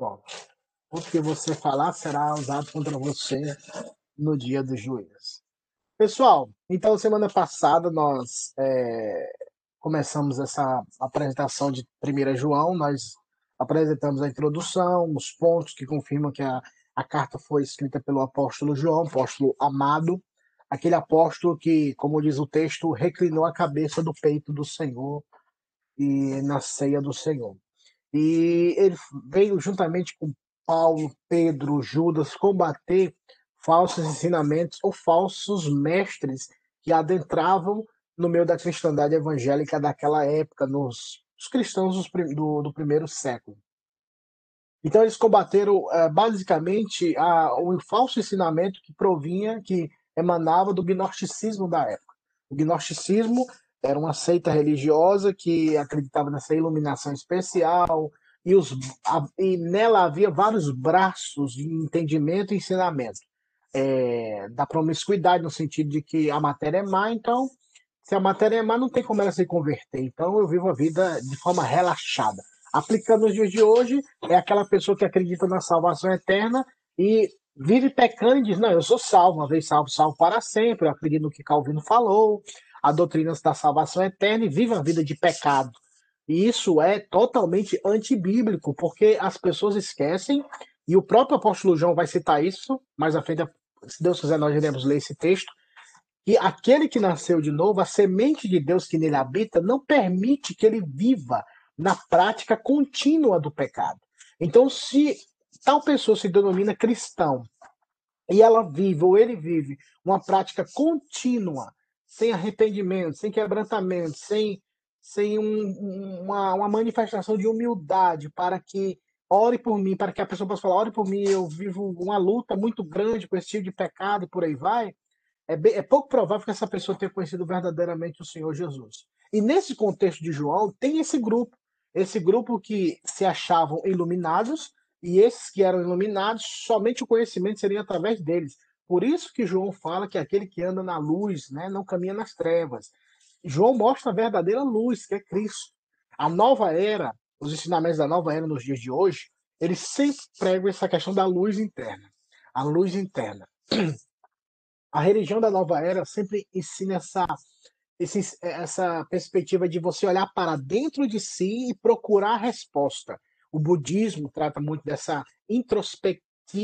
Pronto. O que você falar será usado contra você no dia dos juízes. Pessoal, então semana passada nós é, começamos essa apresentação de 1 João, nós apresentamos a introdução, os pontos que confirmam que a, a carta foi escrita pelo apóstolo João, apóstolo amado, aquele apóstolo que, como diz o texto, reclinou a cabeça do peito do Senhor e na ceia do Senhor. E ele veio juntamente com Paulo, Pedro, Judas combater falsos ensinamentos ou falsos mestres que adentravam no meio da cristandade evangélica daquela época, nos cristãos do, do primeiro século. Então eles combateram é, basicamente a, o falso ensinamento que provinha, que emanava do gnosticismo da época. O gnosticismo era uma seita religiosa que acreditava nessa iluminação especial e, os, a, e nela havia vários braços de entendimento e ensinamento. É, da promiscuidade, no sentido de que a matéria é má, então, se a matéria é má, não tem como ela se converter. Então, eu vivo a vida de forma relaxada. Aplicando nos dias de hoje, é aquela pessoa que acredita na salvação eterna e vive pecando e diz: Não, eu sou salvo, uma vez salvo, salvo para sempre. Eu acredito no que Calvino falou, a doutrina da salvação eterna e vive a vida de pecado. E isso é totalmente antibíblico, porque as pessoas esquecem, e o próprio apóstolo João vai citar isso, mais à frente, se Deus quiser, nós iremos ler esse texto, que aquele que nasceu de novo, a semente de Deus que nele habita, não permite que ele viva na prática contínua do pecado. Então, se tal pessoa se denomina cristão e ela vive ou ele vive uma prática contínua, sem arrependimento, sem quebrantamento, sem, sem um, uma, uma manifestação de humildade para que ore por mim, para que a pessoa possa falar, ore por mim, eu vivo uma luta muito grande com esse tipo de pecado e por aí vai, é, bem, é pouco provável que essa pessoa tenha conhecido verdadeiramente o Senhor Jesus. E nesse contexto de João, tem esse grupo esse grupo que se achavam iluminados e esses que eram iluminados, somente o conhecimento seria através deles. Por isso que João fala que aquele que anda na luz, né, não caminha nas trevas. João mostra a verdadeira luz, que é Cristo. A nova era, os ensinamentos da nova era nos dias de hoje, eles sempre pregam essa questão da luz interna. A luz interna. A religião da nova era sempre ensina essa essa perspectiva de você olhar para dentro de si e procurar a resposta. O budismo trata muito dessa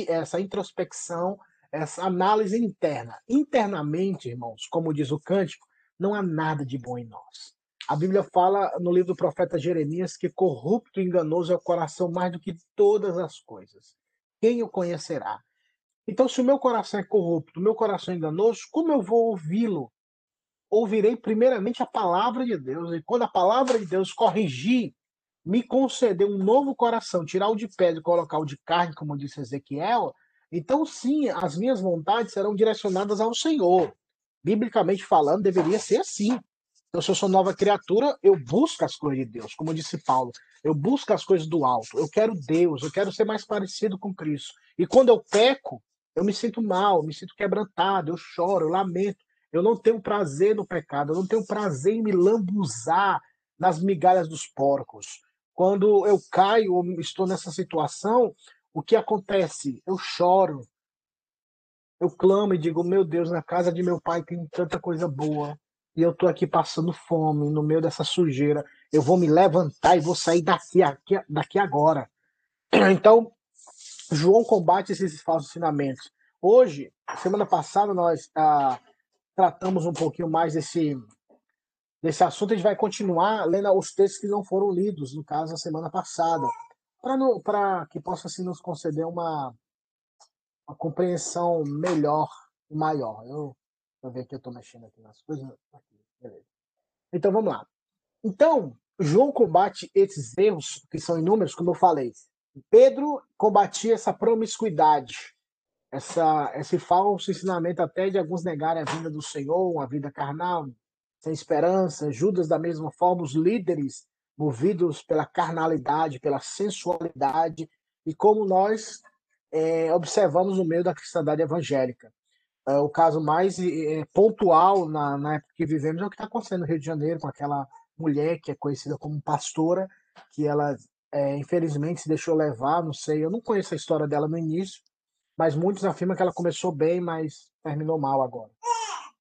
essa introspecção, essa análise interna. Internamente, irmãos, como diz o cântico, não há nada de bom em nós. A Bíblia fala no livro do profeta Jeremias que corrupto e enganoso é o coração mais do que todas as coisas. Quem o conhecerá? Então, se o meu coração é corrupto, o meu coração é enganoso, como eu vou ouvi-lo? ouvirei primeiramente a palavra de Deus, e quando a palavra de Deus corrigir, me conceder um novo coração, tirar o de pedra e colocar o de carne, como disse Ezequiel, então sim, as minhas vontades serão direcionadas ao Senhor. Biblicamente falando, deveria ser assim. Então, se eu sou nova criatura, eu busco as coisas de Deus, como disse Paulo. Eu busco as coisas do alto. Eu quero Deus, eu quero ser mais parecido com Cristo. E quando eu peco, eu me sinto mal, me sinto quebrantado, eu choro, eu lamento. Eu não tenho prazer no pecado, eu não tenho prazer em me lambuzar nas migalhas dos porcos. Quando eu caio ou estou nessa situação, o que acontece? Eu choro, eu clamo e digo: Meu Deus, na casa de meu pai tem tanta coisa boa e eu estou aqui passando fome no meio dessa sujeira. Eu vou me levantar e vou sair daqui, aqui, daqui agora. Então, João combate esses falsos ensinamentos. Hoje, semana passada, nós ah, tratamos um pouquinho mais desse, desse assunto. A gente vai continuar lendo os textos que não foram lidos, no caso, a semana passada, para que possa assim, nos conceder uma, uma compreensão melhor maior. Eu, eu ver que eu estou mexendo aqui nas coisas. Aqui, beleza. Então vamos lá. Então, João combate esses erros, que são inúmeros, como eu falei. Pedro combatia essa promiscuidade essa, esse falso ensinamento até de alguns negarem a vinda do Senhor, a vida carnal, sem esperança. Judas, da mesma forma, os líderes movidos pela carnalidade, pela sensualidade, e como nós é, observamos no meio da cristandade evangélica. É, o caso mais é, pontual na, na, época que vivemos é o que está acontecendo no Rio de Janeiro, com aquela mulher que é conhecida como pastora, que ela é, infelizmente se deixou levar, não sei, eu não conheço a história dela no início, mas muitos afirmam que ela começou bem, mas terminou mal agora.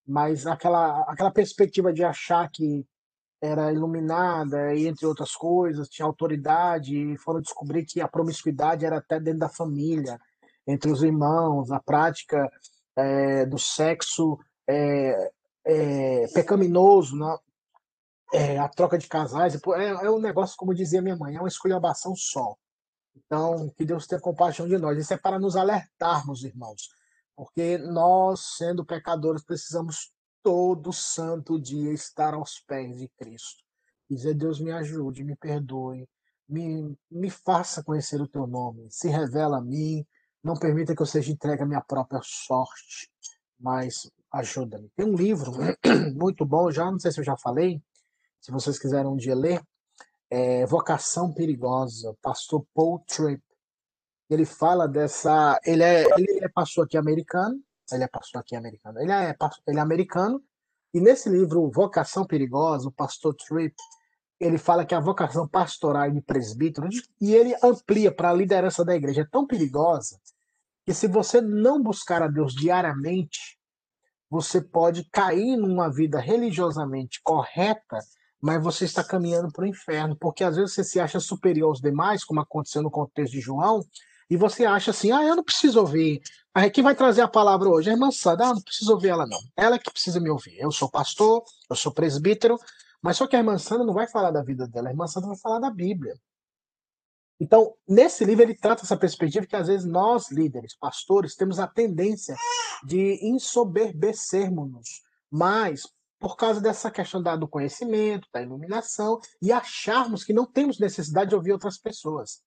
Mas aquela, aquela perspectiva de achar que era iluminada entre outras coisas, tinha autoridade e foram descobrir que a promiscuidade era até dentro da família, entre os irmãos, a prática é, do sexo é, é, pecaminoso, né? A troca de casais, é, é um negócio, como dizia minha mãe, é uma esculhambação só. Então, que Deus tenha compaixão de nós. Isso é para nos alertarmos, irmãos, porque nós, sendo pecadores, precisamos todo santo dia estar aos pés de Cristo. Dizer, Deus me ajude, me perdoe, me, me faça conhecer o teu nome, se revela a mim, não permita que eu seja entregue à minha própria sorte, mas ajuda-me. Tem um livro muito bom, já não sei se eu já falei, se vocês quiserem um dia ler, é Vocação Perigosa, pastor Paul Tripp. Ele fala dessa. Ele é, ele é pastor aqui americano, ele é pastor aqui americano, ele é, ele é americano, e nesse livro Vocação Perigosa, o pastor Tripp, ele fala que a vocação pastoral de presbítero, e ele amplia para a liderança da igreja, é tão perigosa que se você não buscar a Deus diariamente, você pode cair numa vida religiosamente correta, mas você está caminhando para o inferno, porque às vezes você se acha superior aos demais, como aconteceu no contexto de João, e você acha assim, ah, eu não preciso ouvir. Quem vai trazer a palavra hoje? A irmã Sandra, ah, não preciso ouvir ela não. Ela que precisa me ouvir. Eu sou pastor, eu sou presbítero, mas só que a irmã Sandra não vai falar da vida dela, a irmã Sandra vai falar da Bíblia. Então, nesse livro, ele trata essa perspectiva que às vezes nós, líderes, pastores, temos a tendência de ensoberbecermos-nos, mas por causa dessa questão do conhecimento, da iluminação, e acharmos que não temos necessidade de ouvir outras pessoas.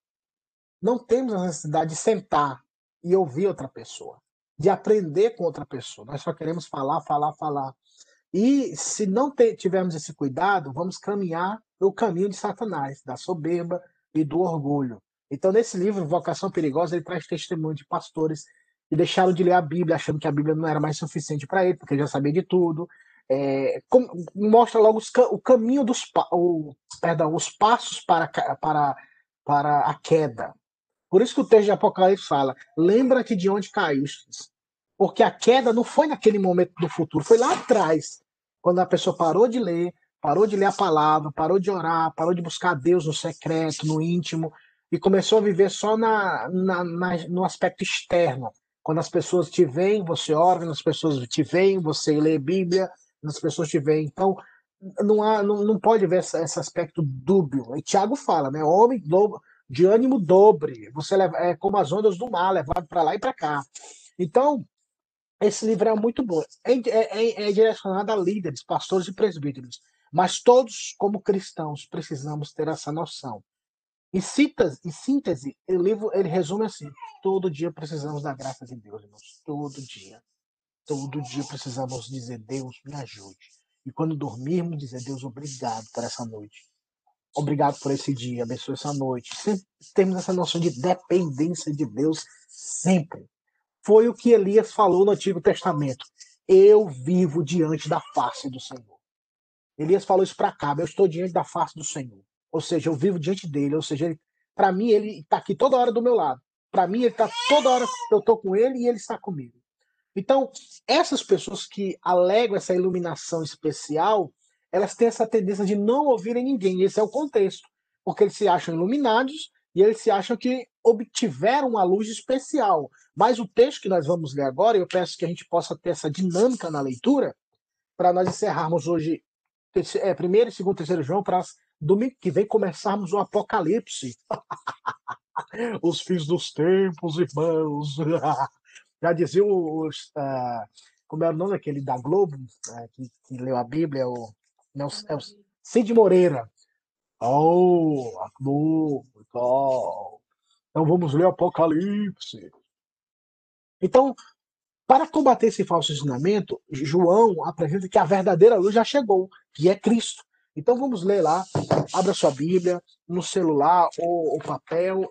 Não temos a necessidade de sentar e ouvir outra pessoa, de aprender com outra pessoa. Nós só queremos falar, falar, falar. E se não tivermos esse cuidado, vamos caminhar no caminho de Satanás, da soberba, e do orgulho. Então, nesse livro, Vocação Perigosa, ele traz testemunho de pastores que deixaram de ler a Bíblia, achando que a Bíblia não era mais suficiente para ele, porque ele já sabia de tudo. É, com, mostra logo os, o caminho dos o, perdão, os passos para, para, para a queda. Por isso que o texto de Apocalipse fala: lembra-te de onde caíste. Porque a queda não foi naquele momento do futuro, foi lá atrás, quando a pessoa parou de ler, parou de ler a palavra, parou de orar, parou de buscar Deus no secreto, no íntimo, e começou a viver só na, na, na, no aspecto externo. Quando as pessoas te veem, você ora, quando as pessoas te veem, você lê Bíblia, quando as pessoas te veem. Então, não, há, não, não pode ver esse, esse aspecto dúbio. E Tiago fala, né? Homem de ânimo dobre, você leva, é como as ondas do mar, levado para lá e para cá. Então, esse livro é muito bom. É, é, é, é direcionado a líderes, pastores e presbíteros. Mas todos, como cristãos, precisamos ter essa noção. Em síntese, em síntese o livro ele resume assim: todo dia precisamos da graça de Deus, irmãos. Todo dia. Todo dia precisamos dizer: Deus, me ajude. E quando dormirmos, dizer: Deus, obrigado por essa noite. Obrigado por esse dia, abençoe essa noite. Sempre temos essa noção de dependência de Deus, sempre. Foi o que Elias falou no Antigo Testamento. Eu vivo diante da face do Senhor. Elias falou isso para cá, eu estou diante da face do Senhor. Ou seja, eu vivo diante dele, ou seja, para mim ele está aqui toda hora do meu lado. Para mim ele está toda hora eu estou com ele e ele está comigo. Então, essas pessoas que alegam essa iluminação especial, elas têm essa tendência de não ouvirem ninguém. Esse é o contexto, porque eles se acham iluminados e eles se acham que obtiveram uma luz especial. Mas o texto que nós vamos ler agora, eu peço que a gente possa ter essa dinâmica na leitura, para nós encerrarmos hoje é, primeiro, segundo, terceiro João, para domingo que vem começarmos o Apocalipse. os fins dos tempos, irmãos. Já dizia os. Uh, como era o nome daquele da Globo, uh, que, que, leu a Bíblia, o, não, é o Cid Moreira. Oh, a Globo oh. Então vamos ler Apocalipse. Então, para combater esse falso ensinamento, João apresenta que a verdadeira luz já chegou, que é Cristo. Então vamos ler lá, abra sua Bíblia, no celular ou, ou papel,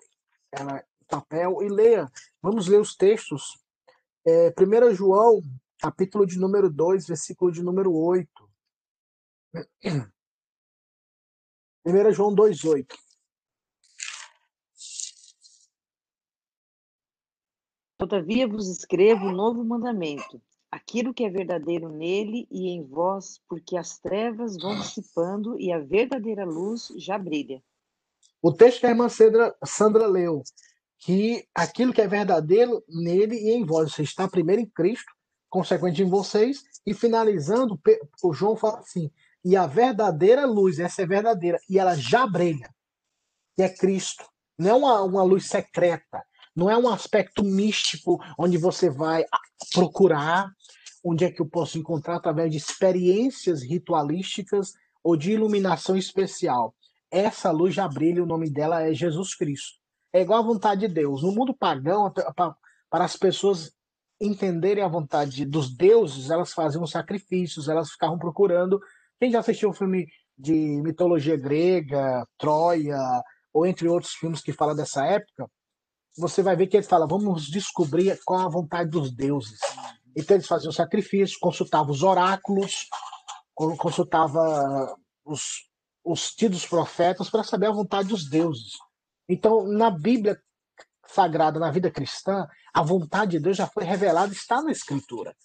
ela, papel e leia. Vamos ler os textos. É, 1 João, capítulo de número 2, versículo de número 8. 1 João 2,8. Todavia vos escrevo um novo mandamento, aquilo que é verdadeiro nele e em vós, porque as trevas vão dissipando e a verdadeira luz já brilha. O texto que a irmã Sandra, Sandra leu, que aquilo que é verdadeiro nele e em vós, você está primeiro em Cristo, consequente em vocês, e finalizando, o João fala assim: e a verdadeira luz, essa é verdadeira, e ela já brilha, que é Cristo. Não é uma, uma luz secreta, não é um aspecto místico onde você vai procurar onde é que eu posso encontrar através de experiências ritualísticas ou de iluminação especial. Essa luz já brilha, o nome dela é Jesus Cristo. É igual à vontade de Deus. No mundo pagão, para as pessoas entenderem a vontade dos deuses, elas faziam sacrifícios, elas ficavam procurando. Quem já assistiu um filme de mitologia grega, Troia, ou entre outros filmes que falam dessa época, você vai ver que ele fala: vamos descobrir qual a vontade dos deuses. Então eles faziam sacrifício, consultavam os oráculos, consultava os, os tidos profetas para saber a vontade dos deuses. Então, na Bíblia Sagrada, na vida cristã, a vontade de Deus já foi revelada, está na Escritura.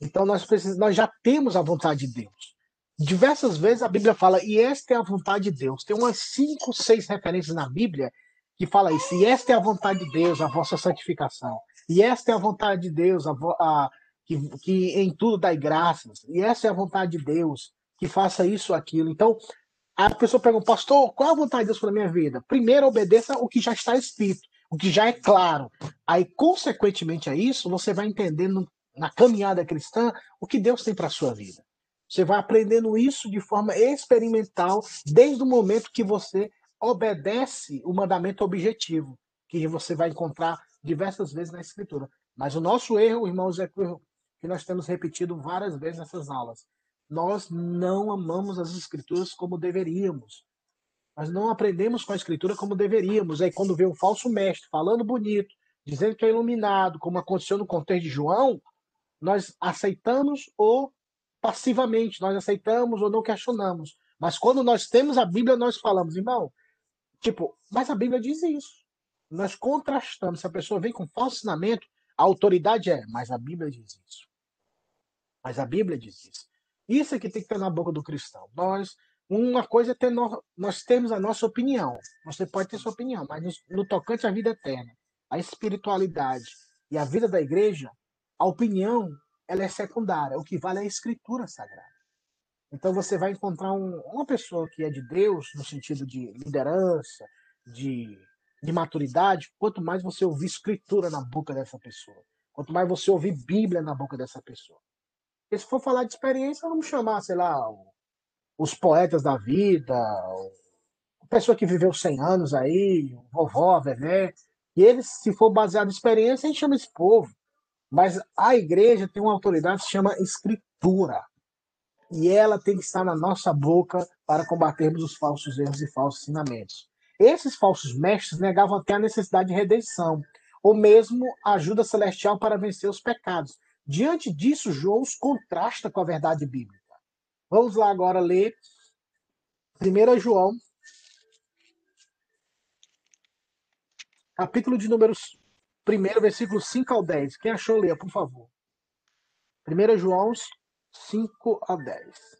Então, nós, precisamos, nós já temos a vontade de Deus. Diversas vezes a Bíblia fala, e esta é a vontade de Deus. Tem umas cinco, seis referências na Bíblia que fala isso. E esta é a vontade de Deus, a vossa santificação. E esta é a vontade de Deus, a, a que, que em tudo dai graças. E essa é a vontade de Deus, que faça isso aquilo. Então, a pessoa pergunta, pastor, qual é a vontade de Deus para minha vida? Primeiro, obedeça o que já está escrito, o que já é claro. Aí, consequentemente a isso, você vai entendendo na caminhada cristã o que Deus tem para a sua vida. Você vai aprendendo isso de forma experimental desde o momento que você obedece o mandamento objetivo, que você vai encontrar diversas vezes na Escritura. Mas o nosso erro, irmãos, é que nós temos repetido várias vezes nessas aulas. Nós não amamos as Escrituras como deveríamos. Nós não aprendemos com a Escritura como deveríamos. Aí, quando vê um falso mestre falando bonito, dizendo que é iluminado, como aconteceu no contexto de João, nós aceitamos ou passivamente, nós aceitamos ou não questionamos. Mas quando nós temos a Bíblia, nós falamos, irmão, Tipo, mas a Bíblia diz isso. Nós contrastamos. Se a pessoa vem com falso ensinamento, a autoridade é, mas a Bíblia diz isso. Mas a Bíblia diz isso. Isso é que tem que ter na boca do cristão. Nós, uma coisa é ter no, nós temos a nossa opinião. Você pode ter sua opinião, mas no, tocante à vida eterna, a espiritualidade e a vida da igreja, a opinião ela é secundária. O que vale é a escritura sagrada. Então você vai encontrar um, uma pessoa que é de Deus, no sentido de liderança, de, de maturidade, quanto mais você ouvir escritura na boca dessa pessoa, quanto mais você ouvir Bíblia na boca dessa pessoa. E se for falar de experiência, vamos chamar, sei lá, os poetas da vida, a pessoa que viveu 100 anos aí, vovó, vevé, e eles, se for baseado em experiência, a gente chama esse povo. Mas a igreja tem uma autoridade que se chama escritura e ela tem que estar na nossa boca para combatermos os falsos erros e falsos ensinamentos. Esses falsos mestres negavam até a necessidade de redenção, ou mesmo ajuda celestial para vencer os pecados. Diante disso, João os contrasta com a verdade bíblica. Vamos lá agora ler 1 João, capítulo de números 1, versículo 5 ao 10. Quem achou, leia, por favor. 1 João 5 a 10.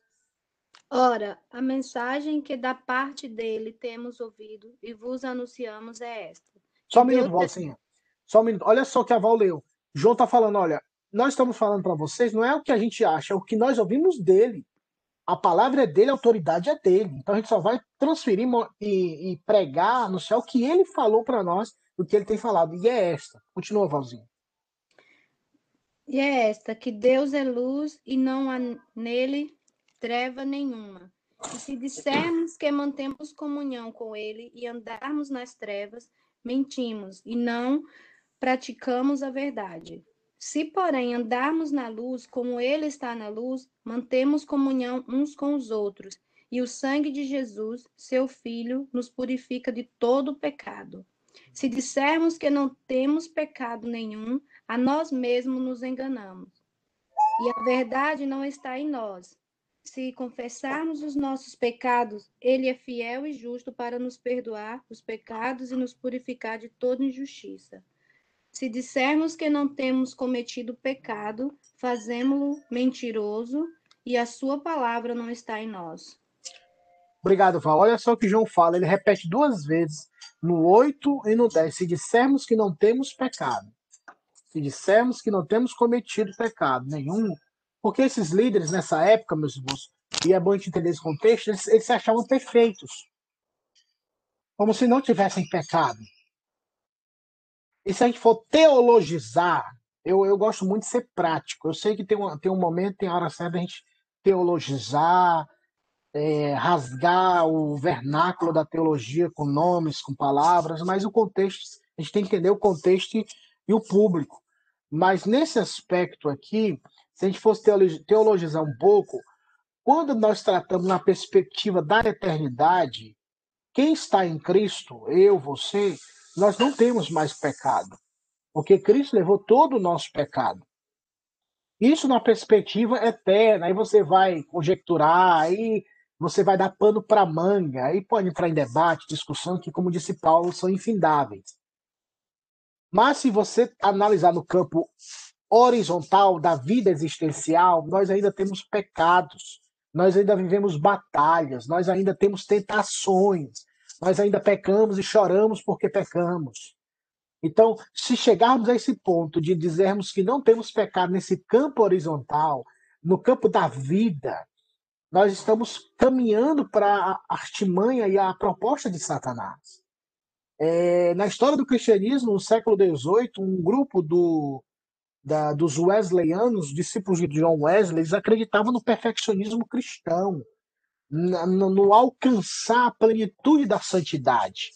Ora, a mensagem que da parte dele temos ouvido e vos anunciamos é esta. Só um minuto, Valcinha. Só um minuto. Olha só o que a Val leu. João está falando, olha, nós estamos falando para vocês, não é o que a gente acha, é o que nós ouvimos dele. A palavra é dele, a autoridade é dele. Então a gente só vai transferir e, e pregar, anunciar o que ele falou para nós, o que ele tem falado. E é esta. Continua, Valzinho. E é esta, que Deus é luz e não há nele treva nenhuma. E se dissermos que mantemos comunhão com ele e andarmos nas trevas, mentimos e não praticamos a verdade. Se, porém, andarmos na luz, como ele está na luz, mantemos comunhão uns com os outros, e o sangue de Jesus, seu Filho, nos purifica de todo pecado. Se dissermos que não temos pecado nenhum, a nós mesmos nos enganamos. E a verdade não está em nós. Se confessarmos os nossos pecados, Ele é fiel e justo para nos perdoar os pecados e nos purificar de toda injustiça. Se dissermos que não temos cometido pecado, fazemos-lo mentiroso e a sua palavra não está em nós. Obrigado, Val. Olha só o que João fala, ele repete duas vezes, no 8 e no 10. Se dissermos que não temos pecado, se dissermos que não temos cometido pecado nenhum, porque esses líderes nessa época, meus irmãos, e é bom a gente entender esse contexto, eles, eles se achavam perfeitos, como se não tivessem pecado. E se a gente for teologizar, eu, eu gosto muito de ser prático. Eu sei que tem um, tem um momento, tem a hora certa a gente teologizar, é, rasgar o vernáculo da teologia com nomes, com palavras, mas o contexto, a gente tem que entender o contexto e, o público. Mas nesse aspecto aqui, se a gente fosse teologizar um pouco, quando nós tratamos na perspectiva da eternidade, quem está em Cristo, eu, você, nós não temos mais pecado, porque Cristo levou todo o nosso pecado. Isso na perspectiva eterna, aí você vai conjecturar, aí você vai dar pano para manga, aí pode entrar em debate, discussão, que, como disse Paulo, são infindáveis. Mas se você analisar no campo horizontal da vida existencial, nós ainda temos pecados, nós ainda vivemos batalhas, nós ainda temos tentações, nós ainda pecamos e choramos porque pecamos. Então, se chegarmos a esse ponto de dizermos que não temos pecado nesse campo horizontal, no campo da vida, nós estamos caminhando para a artimanha e a proposta de Satanás. É, na história do cristianismo, no século XVIII, um grupo do, da, dos wesleyanos, discípulos de John Wesley, eles acreditavam no perfeccionismo cristão, no, no alcançar a plenitude da santidade,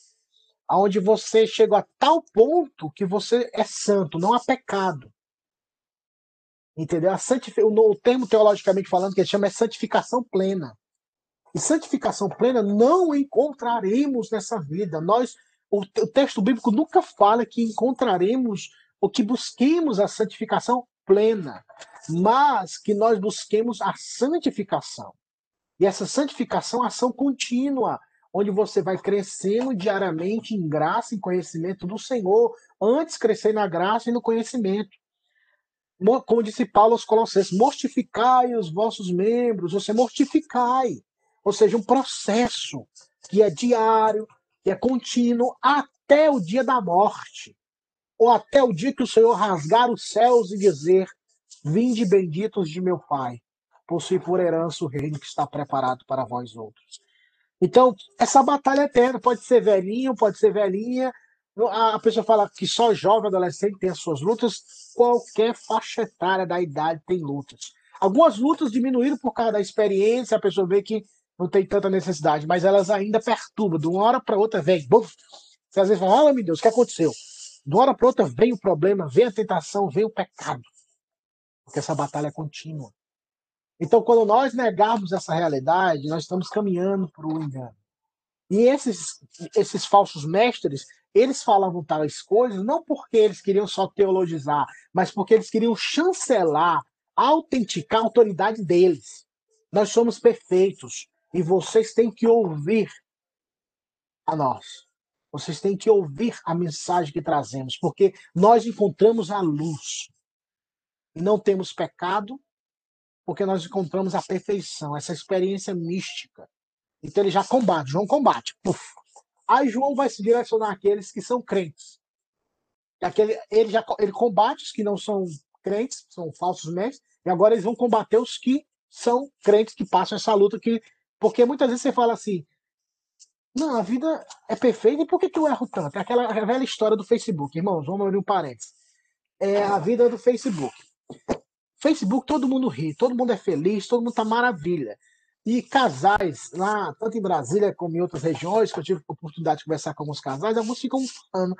aonde você chega a tal ponto que você é santo, não há pecado. Entendeu? A santific... O termo teologicamente falando que ele chama é santificação plena. E santificação plena não encontraremos nessa vida. Nós, o, o texto bíblico nunca fala que encontraremos ou que busquemos a santificação plena, mas que nós busquemos a santificação. E essa santificação, ação contínua, onde você vai crescendo diariamente em graça, em conhecimento do Senhor, antes crescer na graça e no conhecimento. Como disse Paulo aos Colossenses, mortificai os vossos membros, você mortificai. Ou seja, um processo que é diário, que é contínuo, até o dia da morte ou até o dia que o Senhor rasgar os céus e dizer: Vinde benditos de meu Pai, possui por herança o reino que está preparado para vós outros. Então, essa batalha é eterna, pode ser velhinho, pode ser velhinha. A pessoa fala que só jovem, adolescente tem as suas lutas, qualquer faixa etária da idade tem lutas. Algumas lutas diminuíram por causa da experiência, a pessoa vê que não tem tanta necessidade, mas elas ainda perturbam. De uma hora para outra vem. Buf, você às vezes fala, meu Deus, o que aconteceu? De uma hora para outra vem o problema, vem a tentação, vem o pecado. Porque essa batalha é contínua. Então, quando nós negarmos essa realidade, nós estamos caminhando para o engano. E esses, esses falsos mestres, eles falavam tais coisas não porque eles queriam só teologizar, mas porque eles queriam chancelar, autenticar a autoridade deles. Nós somos perfeitos e vocês têm que ouvir a nós. Vocês têm que ouvir a mensagem que trazemos, porque nós encontramos a luz. E não temos pecado, porque nós encontramos a perfeição, essa experiência mística. Então ele já combate, João combate. Puf. Aí João vai se direcionar àqueles que são crentes. Aquele, ele já ele combate os que não são crentes, são falsos mestres, e agora eles vão combater os que são crentes que passam essa luta que porque muitas vezes você fala assim, não, a vida é perfeita e por que, que eu erro tanto? É aquela velha história do Facebook, irmãos, vamos abrir um parênteses. É a vida do Facebook. Facebook, todo mundo ri, todo mundo é feliz, todo mundo tá maravilha. E casais, lá, tanto em Brasília como em outras regiões, que eu tive a oportunidade de conversar com alguns casais, alguns ficam falando,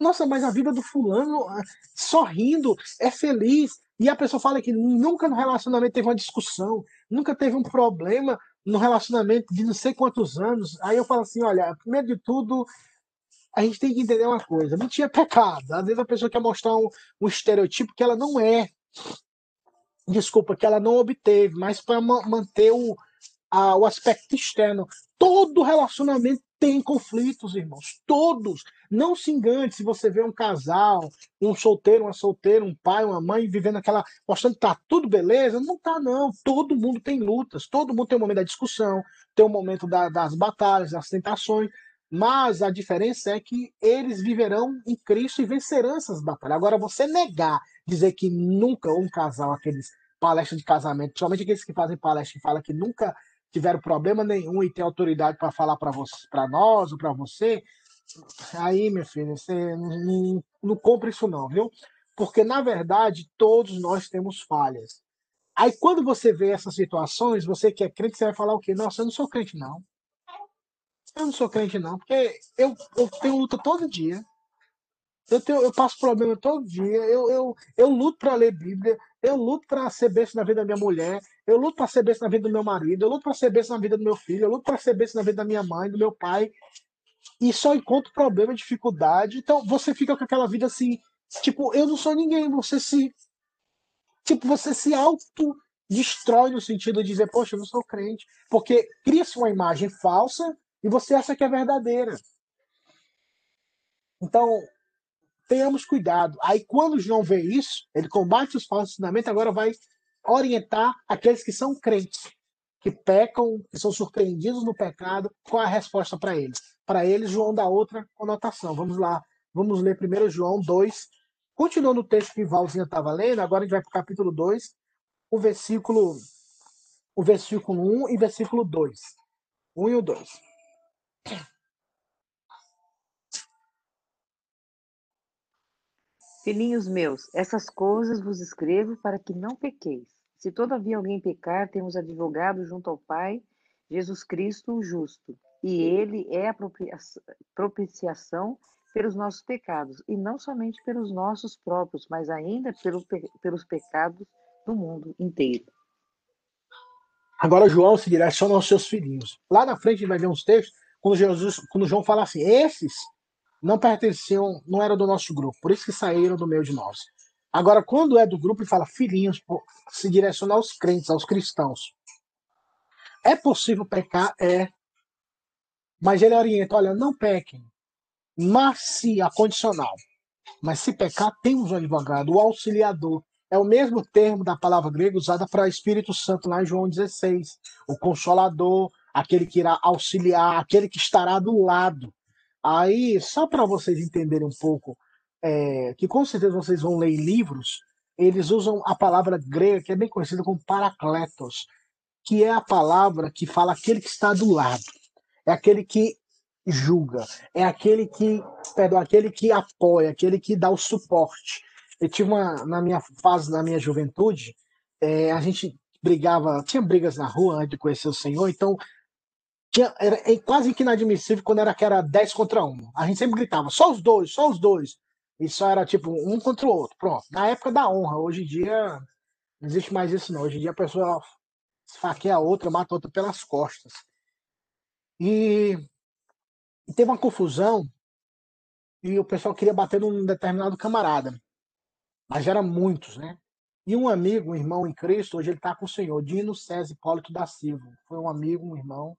nossa, mas a vida do fulano, ah, sorrindo, é feliz. E a pessoa fala que nunca no relacionamento teve uma discussão, nunca teve um problema, no relacionamento de não sei quantos anos. Aí eu falo assim: olha, primeiro de tudo, a gente tem que entender uma coisa: mentir é pecado. Às vezes a pessoa quer mostrar um, um estereotipo que ela não é. Desculpa, que ela não obteve, mas para ma manter o, a, o aspecto externo. Todo relacionamento tem conflitos, irmãos. Todos. Não se engane se você vê um casal, um solteiro, uma solteira, um pai, uma mãe vivendo aquela, mostrando que tá tudo beleza. Não tá, não. Todo mundo tem lutas, todo mundo tem o um momento da discussão, tem o um momento da, das batalhas, das tentações. Mas a diferença é que eles viverão em Cristo e vencerão essas batalhas. Agora, você negar, dizer que nunca um casal, aqueles palestras de casamento, somente aqueles que fazem palestra e falam que nunca tiveram problema nenhum e tem autoridade para falar para nós ou para você, aí, meu filho, você não, não compra isso não, viu? Porque, na verdade, todos nós temos falhas. Aí, quando você vê essas situações, você que é crente, você vai falar o quê? Nossa, eu não sou crente, não. Eu não sou crente, não, porque eu, eu tenho luta todo dia. Eu, tenho, eu passo problema todo dia. Eu, eu, eu luto para ler Bíblia. Eu luto para ser bênção na vida da minha mulher. Eu luto para ser bênção na vida do meu marido. Eu luto para ser bênção na vida do meu filho. Eu luto para ser bênção na vida da minha mãe, do meu pai. E só encontro problema, dificuldade. Então você fica com aquela vida assim, tipo, eu não sou ninguém. Você se. Tipo, você se auto destrói no sentido de dizer, poxa, eu não sou crente. Porque cria-se uma imagem falsa e você acha que é verdadeira. Então, tenhamos cuidado. Aí, quando João vê isso, ele combate os falsos ensinamentos, agora vai orientar aqueles que são crentes, que pecam, que são surpreendidos no pecado. Qual é a resposta para eles? Para eles, João dá outra conotação. Vamos lá, vamos ler primeiro João 2. Continuando o texto que Valzinha estava lendo, agora a gente vai para o capítulo 2, o versículo, o versículo 1 e versículo 2. 1 e o 2. Filhinhos meus, essas coisas vos escrevo para que não pequeis. Se todavia alguém pecar, temos advogado junto ao Pai, Jesus Cristo, o justo. E ele é a propiciação pelos nossos pecados, e não somente pelos nossos próprios, mas ainda pelo, pelos pecados do mundo inteiro. Agora João se direciona aos seus filhinhos. Lá na frente vai ver uns textos quando, Jesus, quando João fala assim: esses não pertenciam, não eram do nosso grupo, por isso que saíram do meio de nós. Agora, quando é do grupo e fala filhinhos, se direciona aos crentes, aos cristãos. É possível pecar? É. Mas ele orienta: olha, não pequem. Mas se a condicional. Mas se pecar, temos um advogado, o auxiliador. É o mesmo termo da palavra grega usada para Espírito Santo lá em João 16. O consolador, aquele que irá auxiliar, aquele que estará do lado. Aí, só para vocês entenderem um pouco, é, que com certeza vocês vão ler livros, eles usam a palavra grega que é bem conhecida como paracletos, que é a palavra que fala aquele que está do lado, é aquele que julga, é aquele que, perdão, aquele que apoia, aquele que dá o suporte. Eu tive uma, na minha fase, na minha juventude, é, a gente brigava, tinha brigas na rua antes de conhecer o Senhor, então tinha, era quase que inadmissível quando era que era 10 contra 1. A gente sempre gritava, só os dois, só os dois. E só era tipo um contra o outro. Pronto. Na época da honra, hoje em dia não existe mais isso não. Hoje em dia a pessoa esfaqueia a outra, mata a outra pelas costas. E, e teve uma confusão e o pessoal queria bater num determinado camarada. Mas eram muitos, né? E um amigo, um irmão em Cristo, hoje ele está com o Senhor, Dino César Hipólito da Silva. Foi um amigo, um irmão,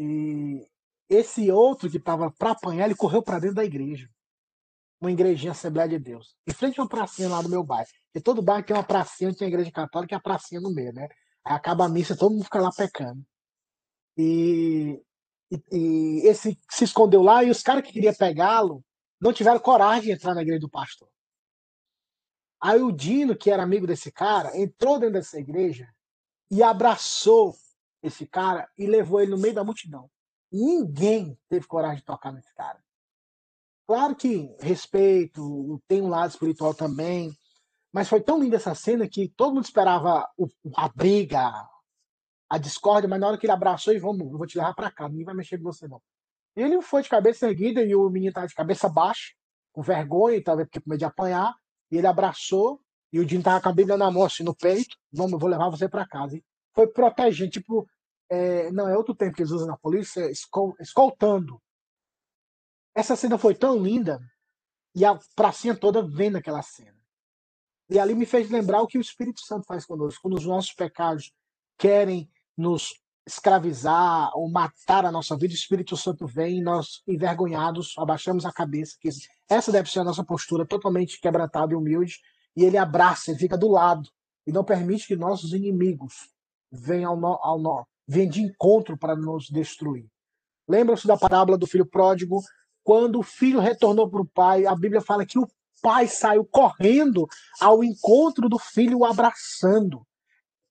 e esse outro que estava para apanhar, ele correu para dentro da igreja. Uma igrejinha Assembleia de Deus. Em frente a uma pracinha lá do meu bairro. E todo bairro tem uma pracinha, tem a igreja católica e a pracinha no meio, né? Aí acaba a missa, todo mundo fica lá pecando. E, e, e esse se escondeu lá e os caras que queriam pegá-lo não tiveram coragem de entrar na igreja do pastor. Aí o Dino, que era amigo desse cara, entrou dentro dessa igreja e abraçou esse cara e levou ele no meio da multidão. Ninguém teve coragem de tocar nesse cara. Claro que respeito, tem um lado espiritual também, mas foi tão linda essa cena que todo mundo esperava a briga, a discórdia, mas na hora que ele abraçou e vamos, eu vou te levar para cá, ninguém vai mexer com você não. Ele foi de cabeça erguida e o menino estava de cabeça baixa, com vergonha, talvez porque com medo de apanhar, e ele abraçou e o Dino tava com a Bíblia na mão, assim, no peito, vamos, eu vou levar você para casa. E foi protegendo, tipo, é, não, é outro termo que eles usam na polícia, escol, escoltando. Essa cena foi tão linda, e a pracinha toda vendo aquela cena. E ali me fez lembrar o que o Espírito Santo faz conosco, quando os nossos pecados querem nos escravizar ou matar a nossa vida, o Espírito Santo vem e nós, envergonhados, abaixamos a cabeça. Que essa deve ser a nossa postura, totalmente quebrantada e humilde. E ele abraça, ele fica do lado e não permite que nossos inimigos venham, ao no, ao no, venham de encontro para nos destruir. Lembram-se da parábola do filho pródigo? Quando o filho retornou para o pai, a Bíblia fala que o pai saiu correndo ao encontro do filho, o abraçando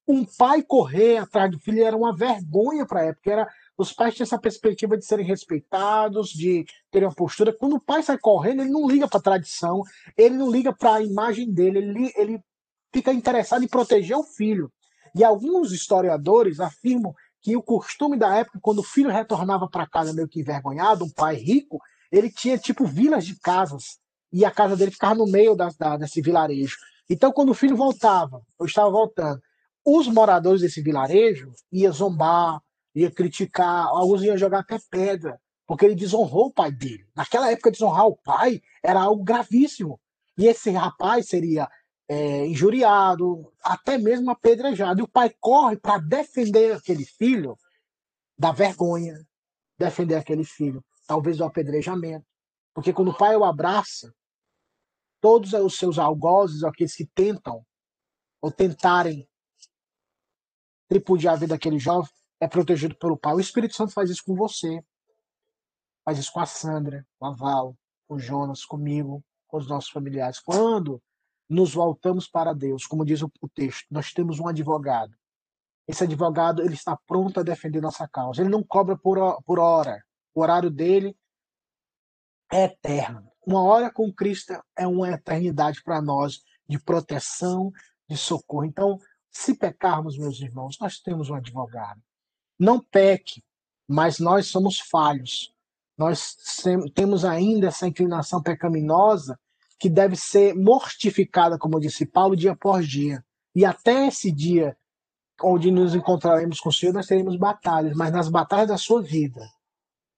um pai correr atrás do filho era uma vergonha para a época. Era, os pais tinham essa perspectiva de serem respeitados, de terem uma postura. Quando o pai sai correndo, ele não liga para a tradição, ele não liga para a imagem dele, ele, ele fica interessado em proteger o filho. E alguns historiadores afirmam que o costume da época, quando o filho retornava para casa meio que envergonhado, um pai rico, ele tinha tipo vilas de casas e a casa dele ficava no meio da, da, desse vilarejo. Então, quando o filho voltava, ou estava voltando, os moradores desse vilarejo iam zombar, iam criticar, alguns iam jogar até pedra, porque ele desonrou o pai dele. Naquela época, desonrar o pai era algo gravíssimo. E esse rapaz seria é, injuriado, até mesmo apedrejado. E o pai corre para defender aquele filho da vergonha, defender aquele filho, talvez do apedrejamento. Porque quando o pai o abraça, todos os seus algozes, aqueles que tentam ou tentarem tripudiar a vida daquele jovem é protegido pelo Pai. O Espírito Santo faz isso com você. Faz isso com a Sandra, com a Val, com o Jonas, comigo, com os nossos familiares. Quando nos voltamos para Deus, como diz o texto, nós temos um advogado. Esse advogado ele está pronto a defender nossa causa. Ele não cobra por, por hora. O horário dele é eterno. Uma hora com Cristo é uma eternidade para nós de proteção, de socorro. Então, se pecarmos, meus irmãos, nós temos um advogado. Não peque, mas nós somos falhos. Nós temos ainda essa inclinação pecaminosa que deve ser mortificada, como disse Paulo, dia por dia. E até esse dia onde nos encontraremos com o Senhor, nós teremos batalhas, mas nas batalhas da sua vida,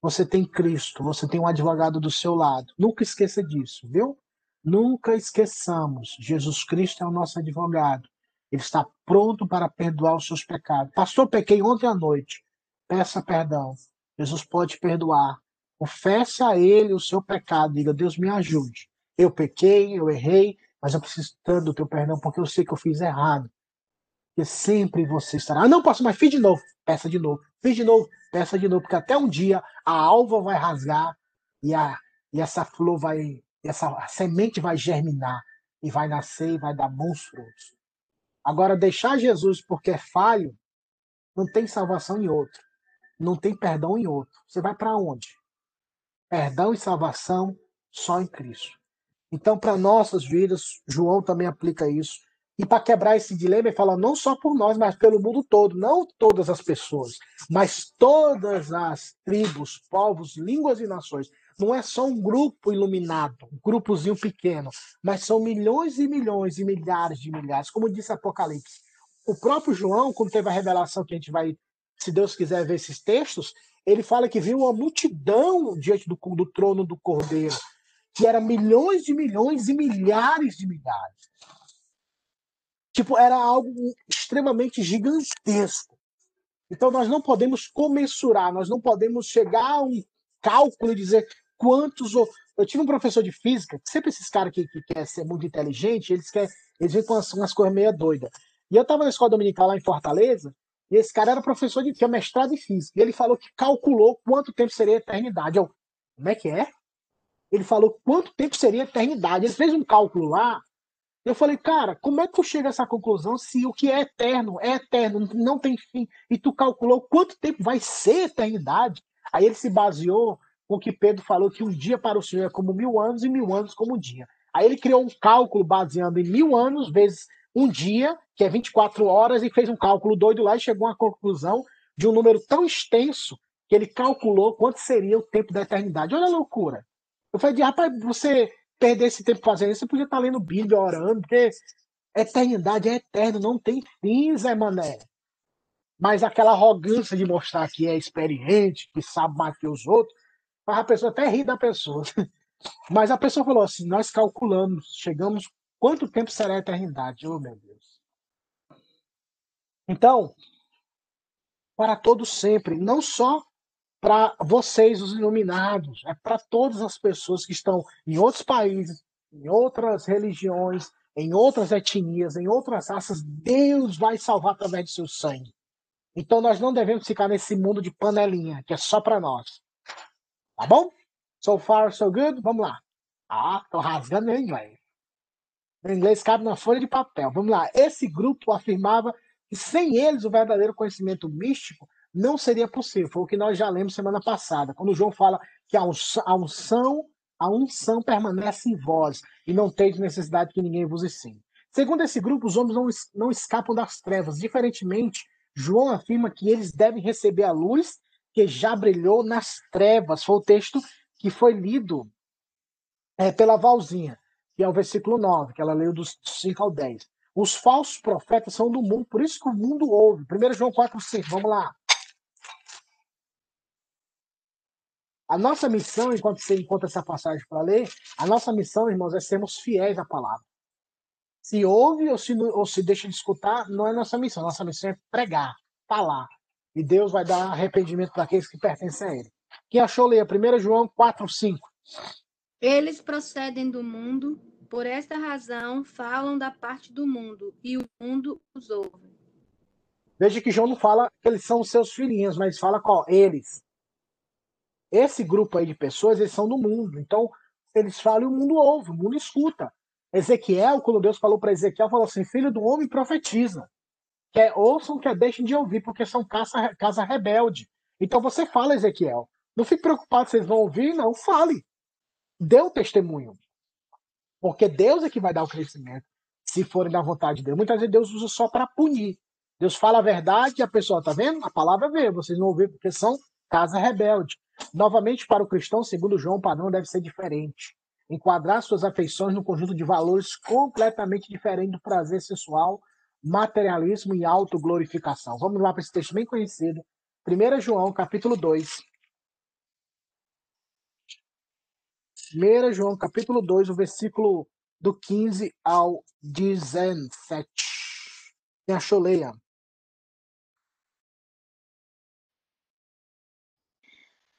você tem Cristo, você tem um advogado do seu lado. Nunca esqueça disso, viu? Nunca esqueçamos. Jesus Cristo é o nosso advogado. Ele está pronto para perdoar os seus pecados. Pastor, pequei ontem à noite. Peça perdão. Jesus pode perdoar. Confesse a Ele o seu pecado. Diga, Deus me ajude. Eu pequei, eu errei, mas eu preciso tanto do teu perdão porque eu sei que eu fiz errado. Porque sempre você estará. Ah, não posso, mas fiz de novo. Peça de novo. Fiz de novo. Peça de novo. Porque até um dia a alva vai rasgar e, a, e essa flor vai. Essa semente vai germinar e vai nascer e vai dar bons frutos. Agora, deixar Jesus porque é falho, não tem salvação em outro. Não tem perdão em outro. Você vai para onde? Perdão e salvação só em Cristo. Então, para nossas vidas, João também aplica isso. E para quebrar esse dilema, ele fala não só por nós, mas pelo mundo todo. Não todas as pessoas, mas todas as tribos, povos, línguas e nações não é só um grupo iluminado, um grupozinho pequeno, mas são milhões e milhões e milhares de milhares, como disse Apocalipse. O próprio João, quando teve a revelação que a gente vai, se Deus quiser ver esses textos, ele fala que viu uma multidão diante do, do trono do Cordeiro, que era milhões de milhões e milhares de milhares. Tipo, era algo extremamente gigantesco. Então nós não podemos comensurar, nós não podemos chegar a um cálculo e dizer quantos. Eu tive um professor de física, sempre esses caras que, que querem ser muito inteligente, eles querem, eles vêm com umas, umas coisas meio doidas. E eu estava na escola dominical lá em Fortaleza, e esse cara era professor de tinha mestrado em física. E ele falou que calculou quanto tempo seria a eternidade. Eu, como é que é? Ele falou quanto tempo seria a eternidade. Ele fez um cálculo lá. Eu falei, cara, como é que tu chega a essa conclusão se o que é eterno é eterno, não tem fim? E tu calculou quanto tempo vai ser a eternidade? Aí ele se baseou com que Pedro falou que um dia para o Senhor é como mil anos e mil anos como um dia. Aí ele criou um cálculo baseando em mil anos vezes um dia, que é 24 horas, e fez um cálculo doido lá e chegou a uma conclusão de um número tão extenso que ele calculou quanto seria o tempo da eternidade. Olha a loucura. Eu falei, rapaz, você perder esse tempo fazendo isso, você podia estar lendo Bíblia, orando, porque eternidade é eterno, não tem fim, Zé Mané. Mas aquela arrogância de mostrar que é experiente, que sabe mais que os outros, Faz a pessoa até rir da pessoa. Mas a pessoa falou assim: nós calculamos, chegamos, quanto tempo será a eternidade? Oh, meu Deus. Então, para todos sempre, não só para vocês, os iluminados, é para todas as pessoas que estão em outros países, em outras religiões, em outras etnias, em outras raças. Deus vai salvar através do seu sangue. Então nós não devemos ficar nesse mundo de panelinha, que é só para nós. Tá bom? So far, so good? Vamos lá. Ah, tô rasgando meu inglês. O inglês cabe na folha de papel. Vamos lá. Esse grupo afirmava que sem eles o verdadeiro conhecimento místico não seria possível. Foi o que nós já lemos semana passada, quando João fala que a unção, a unção permanece em vós e não tem necessidade que ninguém vos ensine. Segundo esse grupo, os homens não, não escapam das trevas. Diferentemente, João afirma que eles devem receber a luz que já brilhou nas trevas. Foi o texto que foi lido é, pela Valzinha, que é o versículo 9, que ela leu dos 5 ao 10. Os falsos profetas são do mundo, por isso que o mundo ouve. 1 João 4, 5, vamos lá. A nossa missão, enquanto você encontra essa passagem para ler, a nossa missão, irmãos, é sermos fiéis à palavra. Se ouve ou se, ou se deixa de escutar, não é nossa missão. Nossa missão é pregar, falar. E Deus vai dar arrependimento para aqueles que pertencem a Ele. Quem achou, leia 1 João 4, 5. Eles procedem do mundo, por esta razão falam da parte do mundo, e o mundo os ouve. Veja que João não fala que eles são os seus filhinhos, mas fala qual? Eles. Esse grupo aí de pessoas, eles são do mundo. Então, eles falam e o mundo ouve, o mundo escuta. Ezequiel, quando Deus falou para Ezequiel, falou assim: Filho do homem, profetiza. Quer ouçam, quer deixem de ouvir, porque são casa, casa rebelde. Então você fala, Ezequiel. Não fique preocupado se vocês vão ouvir, não. Fale. Dê o testemunho. Porque Deus é que vai dar o crescimento, se forem da vontade de Deus. Muitas vezes Deus usa só para punir. Deus fala a verdade e a pessoa, tá vendo? A palavra veio, vocês não ouviram porque são casa rebelde. Novamente, para o cristão, segundo João, o padrão deve ser diferente. Enquadrar suas afeições no conjunto de valores completamente diferente do prazer sexual, materialismo e autoglorificação. Vamos lá para esse texto bem conhecido. 1 João, capítulo 2. 1 João, capítulo 2, o versículo do 15 ao 17. Quem achou, leia.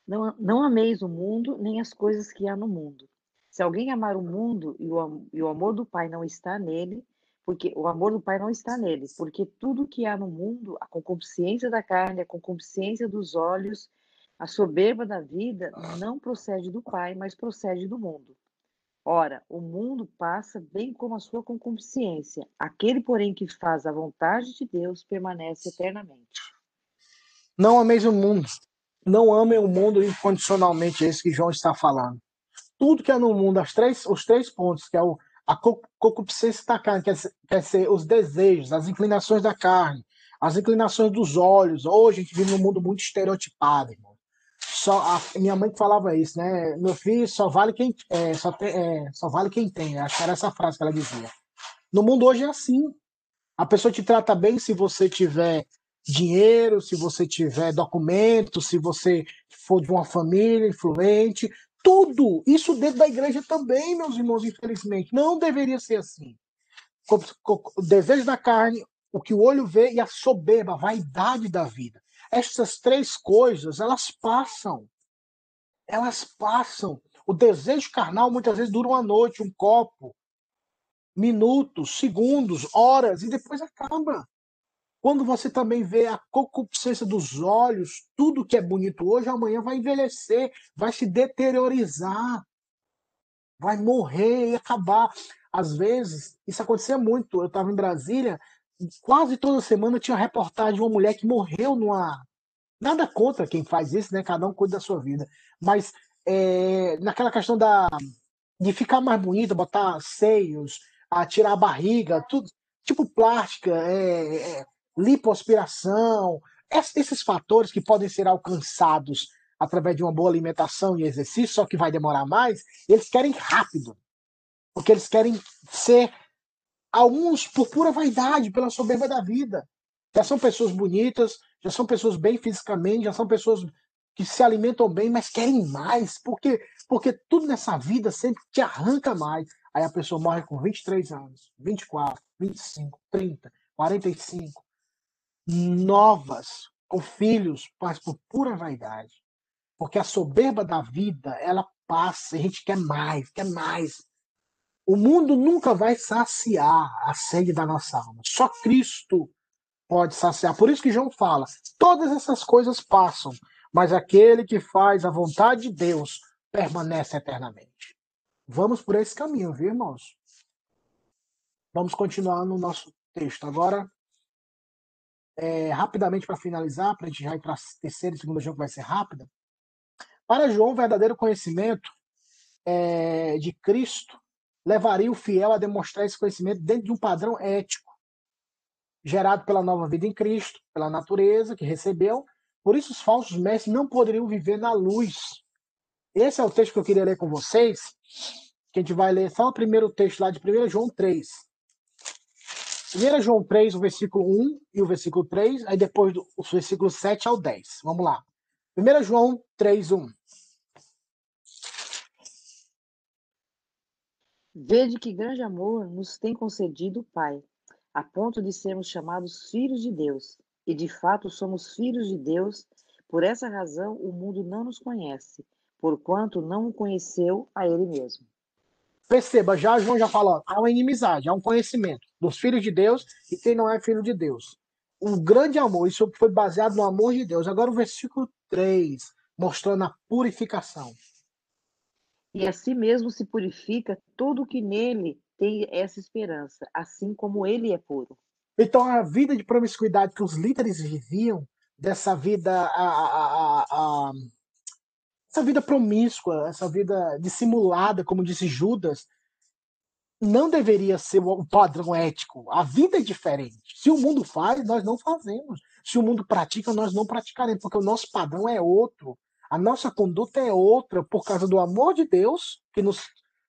Não, não ameis o mundo, nem as coisas que há no mundo. Se alguém amar o mundo e o, e o amor do Pai não está nele, porque o amor do Pai não está nele, porque tudo que há no mundo, a concupiscência da carne, a concupiscência dos olhos, a soberba da vida, não procede do Pai, mas procede do mundo. Ora, o mundo passa bem como a sua concupiscência. Aquele, porém, que faz a vontade de Deus permanece eternamente. Não ameis o mundo, não amem o mundo incondicionalmente, é isso que João está falando. Tudo que é no mundo, as três, os três pontos, que é o, a concupiscência da carne, quer ser, quer ser os desejos, as inclinações da carne, as inclinações dos olhos. Hoje a gente vive num mundo muito estereotipado, irmão. Só, a, minha mãe que falava isso, né? Meu filho só vale quem, é, só, tem, é, só vale quem tem. Acho que era essa frase que ela dizia. No mundo hoje é assim. A pessoa te trata bem se você tiver dinheiro, se você tiver documento, se você for de uma família influente, tudo. Isso dentro da igreja também, meus irmãos, infelizmente. Não deveria ser assim. O desejo da carne, o que o olho vê e a soberba, a vaidade da vida. Essas três coisas, elas passam. Elas passam. O desejo carnal muitas vezes dura uma noite, um copo, minutos, segundos, horas, e depois acaba. Quando você também vê a concupiscência dos olhos, tudo que é bonito hoje, amanhã vai envelhecer, vai se deteriorizar, vai morrer e acabar. Às vezes, isso acontecia muito. Eu estava em Brasília, quase toda semana tinha reportagem de uma mulher que morreu numa. Nada contra quem faz isso, né? Cada um cuida da sua vida. Mas é, naquela questão da de ficar mais bonita, botar seios, tirar a barriga, tudo tipo plástica, é, é, lipoaspiração, esses fatores que podem ser alcançados através de uma boa alimentação e exercício, só que vai demorar mais, eles querem rápido. Porque eles querem ser alguns por pura vaidade, pela soberba da vida. Já são pessoas bonitas, já são pessoas bem fisicamente, já são pessoas que se alimentam bem, mas querem mais, porque porque tudo nessa vida sempre te arranca mais. Aí a pessoa morre com 23 anos, 24, 25, 30, 45, novas, com filhos, mas por pura vaidade. Porque a soberba da vida, ela passa, a gente quer mais, quer mais. O mundo nunca vai saciar a sede da nossa alma. Só Cristo pode saciar. Por isso que João fala: todas essas coisas passam, mas aquele que faz a vontade de Deus permanece eternamente. Vamos por esse caminho, viu, irmãos? Vamos continuar no nosso texto. Agora, é, rapidamente para finalizar, para a gente já ir para a terceira e segunda jogo vai ser rápida. Para João, o verdadeiro conhecimento é, de Cristo levaria o fiel a demonstrar esse conhecimento dentro de um padrão ético, gerado pela nova vida em Cristo, pela natureza que recebeu. Por isso, os falsos mestres não poderiam viver na luz. Esse é o texto que eu queria ler com vocês, que a gente vai ler só o primeiro texto lá de 1 João 3. 1 João 3, o versículo 1 e o versículo 3, aí depois do versículo 7 ao 10. Vamos lá. 1 João 3, 1. Vede que grande amor nos tem concedido o Pai, a ponto de sermos chamados filhos de Deus. E de fato somos filhos de Deus. Por essa razão o mundo não nos conhece, porquanto não o conheceu a ele mesmo. Perceba, já João já falou, há uma inimizade, há um conhecimento dos filhos de Deus e quem não é filho de Deus. O grande amor, isso foi baseado no amor de Deus. Agora o versículo 3, mostrando a purificação. E assim mesmo se purifica tudo que nele tem essa esperança, assim como ele é puro. Então a vida de promiscuidade que os líderes viviam, dessa vida a, a, a, essa vida promíscua, essa vida dissimulada, como disse Judas, não deveria ser o padrão ético. A vida é diferente. Se o mundo faz, nós não fazemos. Se o mundo pratica, nós não praticaremos, porque o nosso padrão é outro. A nossa conduta é outra por causa do amor de Deus, que nos,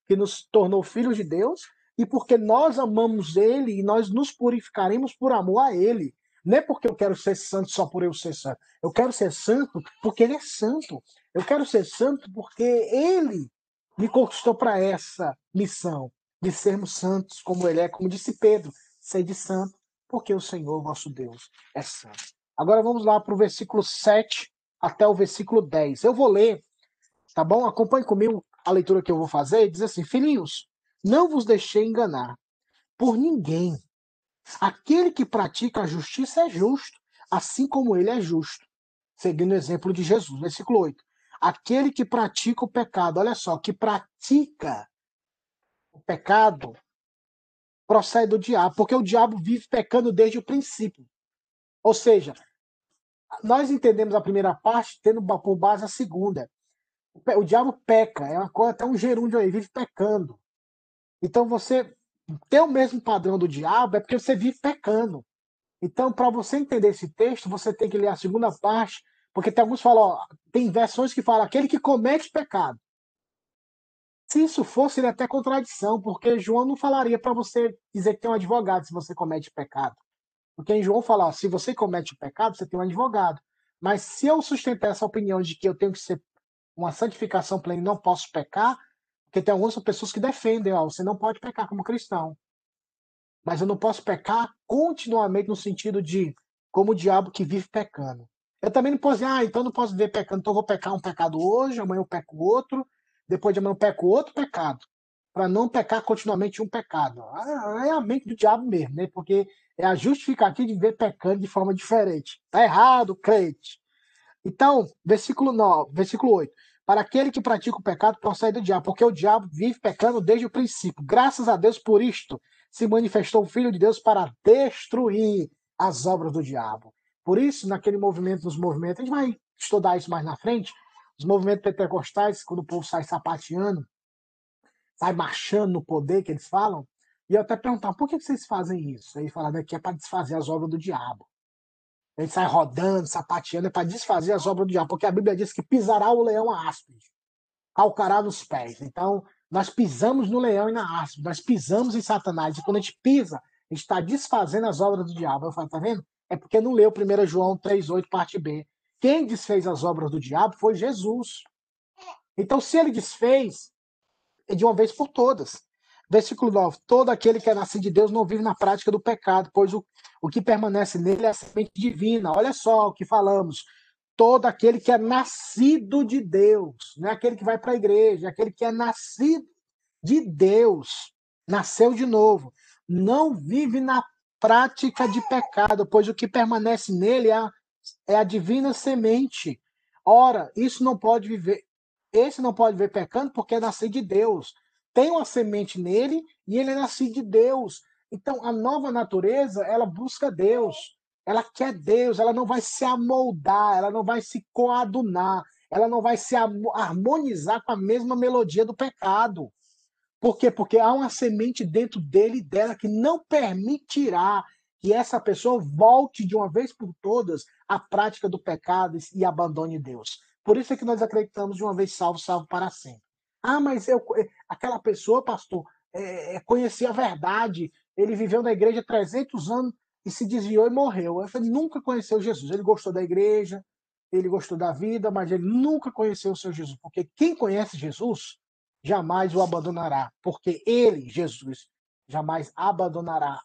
que nos tornou filhos de Deus, e porque nós amamos Ele e nós nos purificaremos por amor a Ele. Não é porque eu quero ser santo só por eu ser santo. Eu quero ser santo porque Ele é santo. Eu quero ser santo porque Ele me conquistou para essa missão de sermos santos como Ele é, como disse Pedro, de santo, porque o Senhor, vosso Deus, é santo. Agora vamos lá para o versículo 7 até o versículo 10. Eu vou ler, tá bom? Acompanhe comigo a leitura que eu vou fazer. Diz assim: Filhinhos, não vos deixei enganar por ninguém. Aquele que pratica a justiça é justo, assim como ele é justo. Seguindo o exemplo de Jesus. Versículo 8. Aquele que pratica o pecado, olha só, que pratica o pecado procede do diabo, porque o diabo vive pecando desde o princípio. Ou seja, nós entendemos a primeira parte tendo por base a segunda. O diabo peca, é uma coisa, até um gerúndio aí, vive pecando. Então você ter o mesmo padrão do diabo é porque você vive pecando. Então, para você entender esse texto, você tem que ler a segunda parte, porque tem alguns que falam, ó, tem versões que falam aquele que comete pecado. Se isso fosse, seria até contradição, porque João não falaria para você dizer que tem um advogado se você comete pecado. Porque em João fala, ó, se você comete o pecado, você tem um advogado. Mas se eu sustentar essa opinião de que eu tenho que ser uma santificação plena e não posso pecar, porque tem algumas pessoas que defendem, ó, você não pode pecar como cristão. Mas eu não posso pecar continuamente no sentido de como o diabo que vive pecando. Eu também não posso dizer, ah, então não posso viver pecando, então eu vou pecar um pecado hoje, amanhã eu peco outro, depois de amanhã eu peco outro pecado, para não pecar continuamente um pecado. Ah, é a mente do diabo mesmo, né? Porque é a justificativa de ver pecando de forma diferente. Tá errado, crente. Então, versículo 9, versículo 8. Para aquele que pratica o pecado, procede do diabo, porque o diabo vive pecando desde o princípio. Graças a Deus por isto se manifestou o Filho de Deus para destruir as obras do diabo. Por isso, naquele movimento, nos movimentos, a gente vai estudar isso mais na frente, os movimentos pentecostais, quando o povo sai sapateando, sai marchando no poder que eles falam, e eu até perguntar, por que vocês fazem isso? Aí falaram que é para desfazer as obras do diabo. Ele sai rodando, sapateando, é para desfazer as obras do diabo, porque a Bíblia diz que pisará o leão a áspide, calcará nos pés. Então, nós pisamos no leão e na áspide, nós pisamos em Satanás, e quando a gente pisa, a gente está desfazendo as obras do diabo. Eu falo, tá vendo? É porque não leu 1 João 3,8, parte B. Quem desfez as obras do diabo foi Jesus. Então, se ele desfez, é de uma vez por todas. Versículo 9: Todo aquele que é nascido de Deus não vive na prática do pecado, pois o, o que permanece nele é a semente divina. Olha só o que falamos. Todo aquele que é nascido de Deus, não é aquele que vai para a igreja, é aquele que é nascido de Deus, nasceu de novo, não vive na prática de pecado, pois o que permanece nele é a, é a divina semente. Ora, isso não pode viver, esse não pode viver pecando porque é nascido de Deus tem uma semente nele e ele é nascido de Deus. Então, a nova natureza, ela busca Deus. Ela quer Deus, ela não vai se amoldar, ela não vai se coadunar, ela não vai se harmonizar com a mesma melodia do pecado. Por quê? Porque há uma semente dentro dele e dela que não permitirá que essa pessoa volte de uma vez por todas à prática do pecado e abandone Deus. Por isso é que nós acreditamos de uma vez salvo, salvo para sempre. Ah, mas eu, eh, aquela pessoa, pastor, é, conhecia a verdade. Ele viveu na igreja 300 anos e se desviou e morreu. Eu falei, nunca conheceu Jesus. Ele gostou da igreja, ele gostou da vida, mas ele nunca conheceu o seu Jesus. Porque quem conhece Jesus jamais o abandonará. Porque ele, Jesus, jamais abandonará,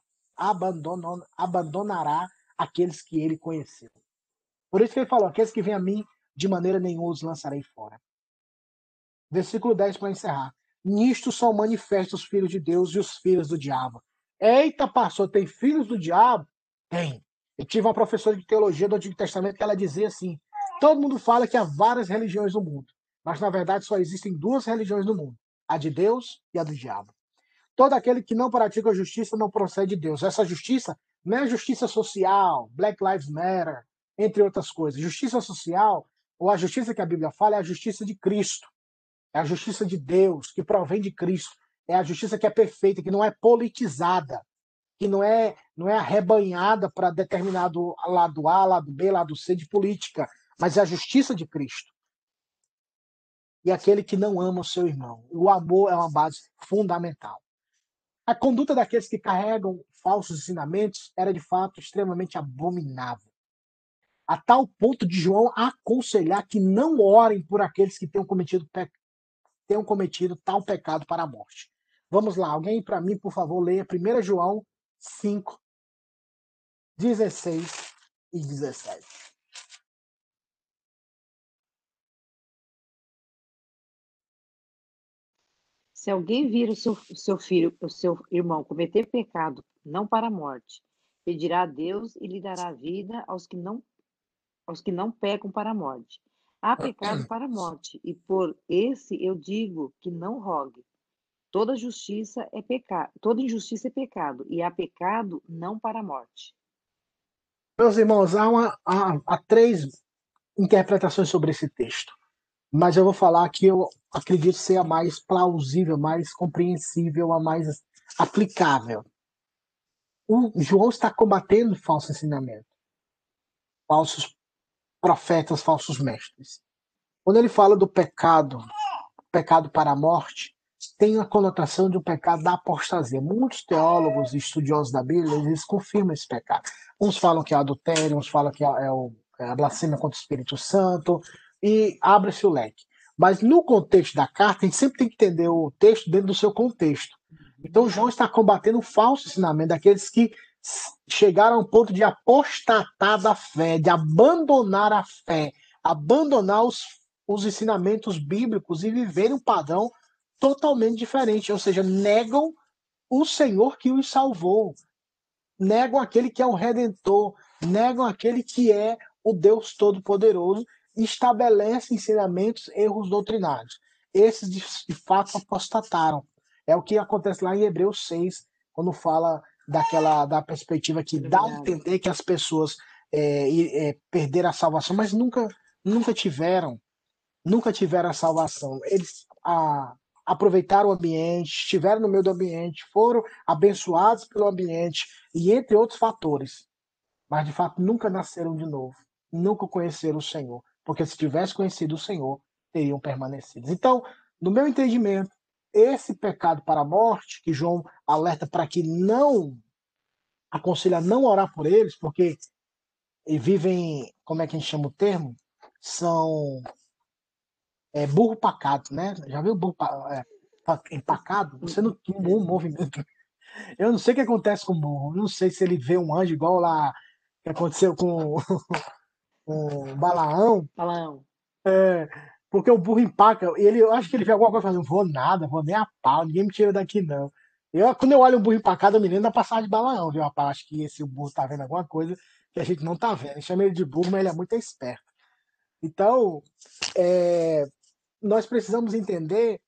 abandonará aqueles que ele conheceu. Por isso que ele falou: aqueles que vêm a mim, de maneira nenhuma os lançarei fora. Versículo 10 para encerrar. Nisto são manifestos os filhos de Deus e os filhos do diabo. Eita, pastor, tem filhos do diabo? Tem. Eu tive uma professora de teologia do Antigo Testamento que ela dizia assim: todo mundo fala que há várias religiões no mundo, mas na verdade só existem duas religiões no mundo: a de Deus e a do diabo. Todo aquele que não pratica a justiça não procede de Deus. Essa justiça não é justiça social, Black Lives Matter, entre outras coisas. Justiça social, ou a justiça que a Bíblia fala, é a justiça de Cristo. É a justiça de Deus que provém de Cristo. É a justiça que é perfeita, que não é politizada, que não é não é arrebanhada para determinado lado A, lado B, lado C de política, mas é a justiça de Cristo. E aquele que não ama o seu irmão. O amor é uma base fundamental. A conduta daqueles que carregam falsos ensinamentos era de fato extremamente abominável. A tal ponto de João aconselhar que não orem por aqueles que tenham cometido tenham cometido tal pecado para a morte. Vamos lá, alguém para mim, por favor, leia 1 João 5, 16 e 17. Se alguém vir o seu, o seu filho, o seu irmão cometer pecado, não para a morte, pedirá a Deus e lhe dará vida aos que não aos que não pecam para a morte. Há pecado para a morte, e por esse eu digo que não rogue. Toda justiça é pecado, toda injustiça é pecado, e há pecado não para a morte. Meus irmãos, há, uma, há, há três interpretações sobre esse texto, mas eu vou falar que eu acredito ser a mais plausível, mais compreensível, a mais aplicável. O João está combatendo falso ensinamento, falsos profetas, falsos mestres. Quando ele fala do pecado, pecado para a morte, tem a conotação de um pecado da apostasia. Muitos teólogos e estudiosos da Bíblia, eles confirmam esse pecado. Uns falam que é adultério, uns falam que é, o, é a blasfêmia contra o Espírito Santo, e abre-se o leque. Mas no contexto da carta, a gente sempre tem que entender o texto dentro do seu contexto. Então, João está combatendo o falso ensinamento daqueles que chegaram ao ponto de apostatar da fé, de abandonar a fé, abandonar os, os ensinamentos bíblicos e viverem um padrão totalmente diferente, ou seja, negam o Senhor que os salvou, negam aquele que é o redentor, negam aquele que é o Deus todo-poderoso e estabelecem ensinamentos, erros doutrinários. Esses de, de fato apostataram. É o que acontece lá em Hebreus 6, quando fala daquela da perspectiva que dá a entender que as pessoas é, é, perderam a salvação, mas nunca nunca tiveram nunca tiveram a salvação. Eles a, aproveitaram o ambiente, estiveram no meio do ambiente, foram abençoados pelo ambiente e entre outros fatores, mas de fato nunca nasceram de novo, nunca conheceram o Senhor, porque se tivesse conhecido o Senhor teriam permanecido. Então, no meu entendimento, esse pecado para a morte, que João alerta para que não aconselha não orar por eles, porque vivem, como é que a gente chama o termo? São é, burro pacato, né? Já viu burro? É, empacado, você não tem um movimento. Eu não sei o que acontece com o burro. Não sei se ele vê um anjo igual lá que aconteceu com o Balaão. Balaão. É, porque o burro empaca. Ele, eu acho que ele vê alguma coisa fazendo, vou nada, vou nem a pau, ninguém me tira daqui, não. Eu, quando eu olho um burro empacado, eu me lembro da passagem de Balaão, viu, rapaz? Acho que esse burro tá vendo alguma coisa que a gente não tá vendo. Chama ele de burro, mas ele é muito esperto. Então, é, nós precisamos entender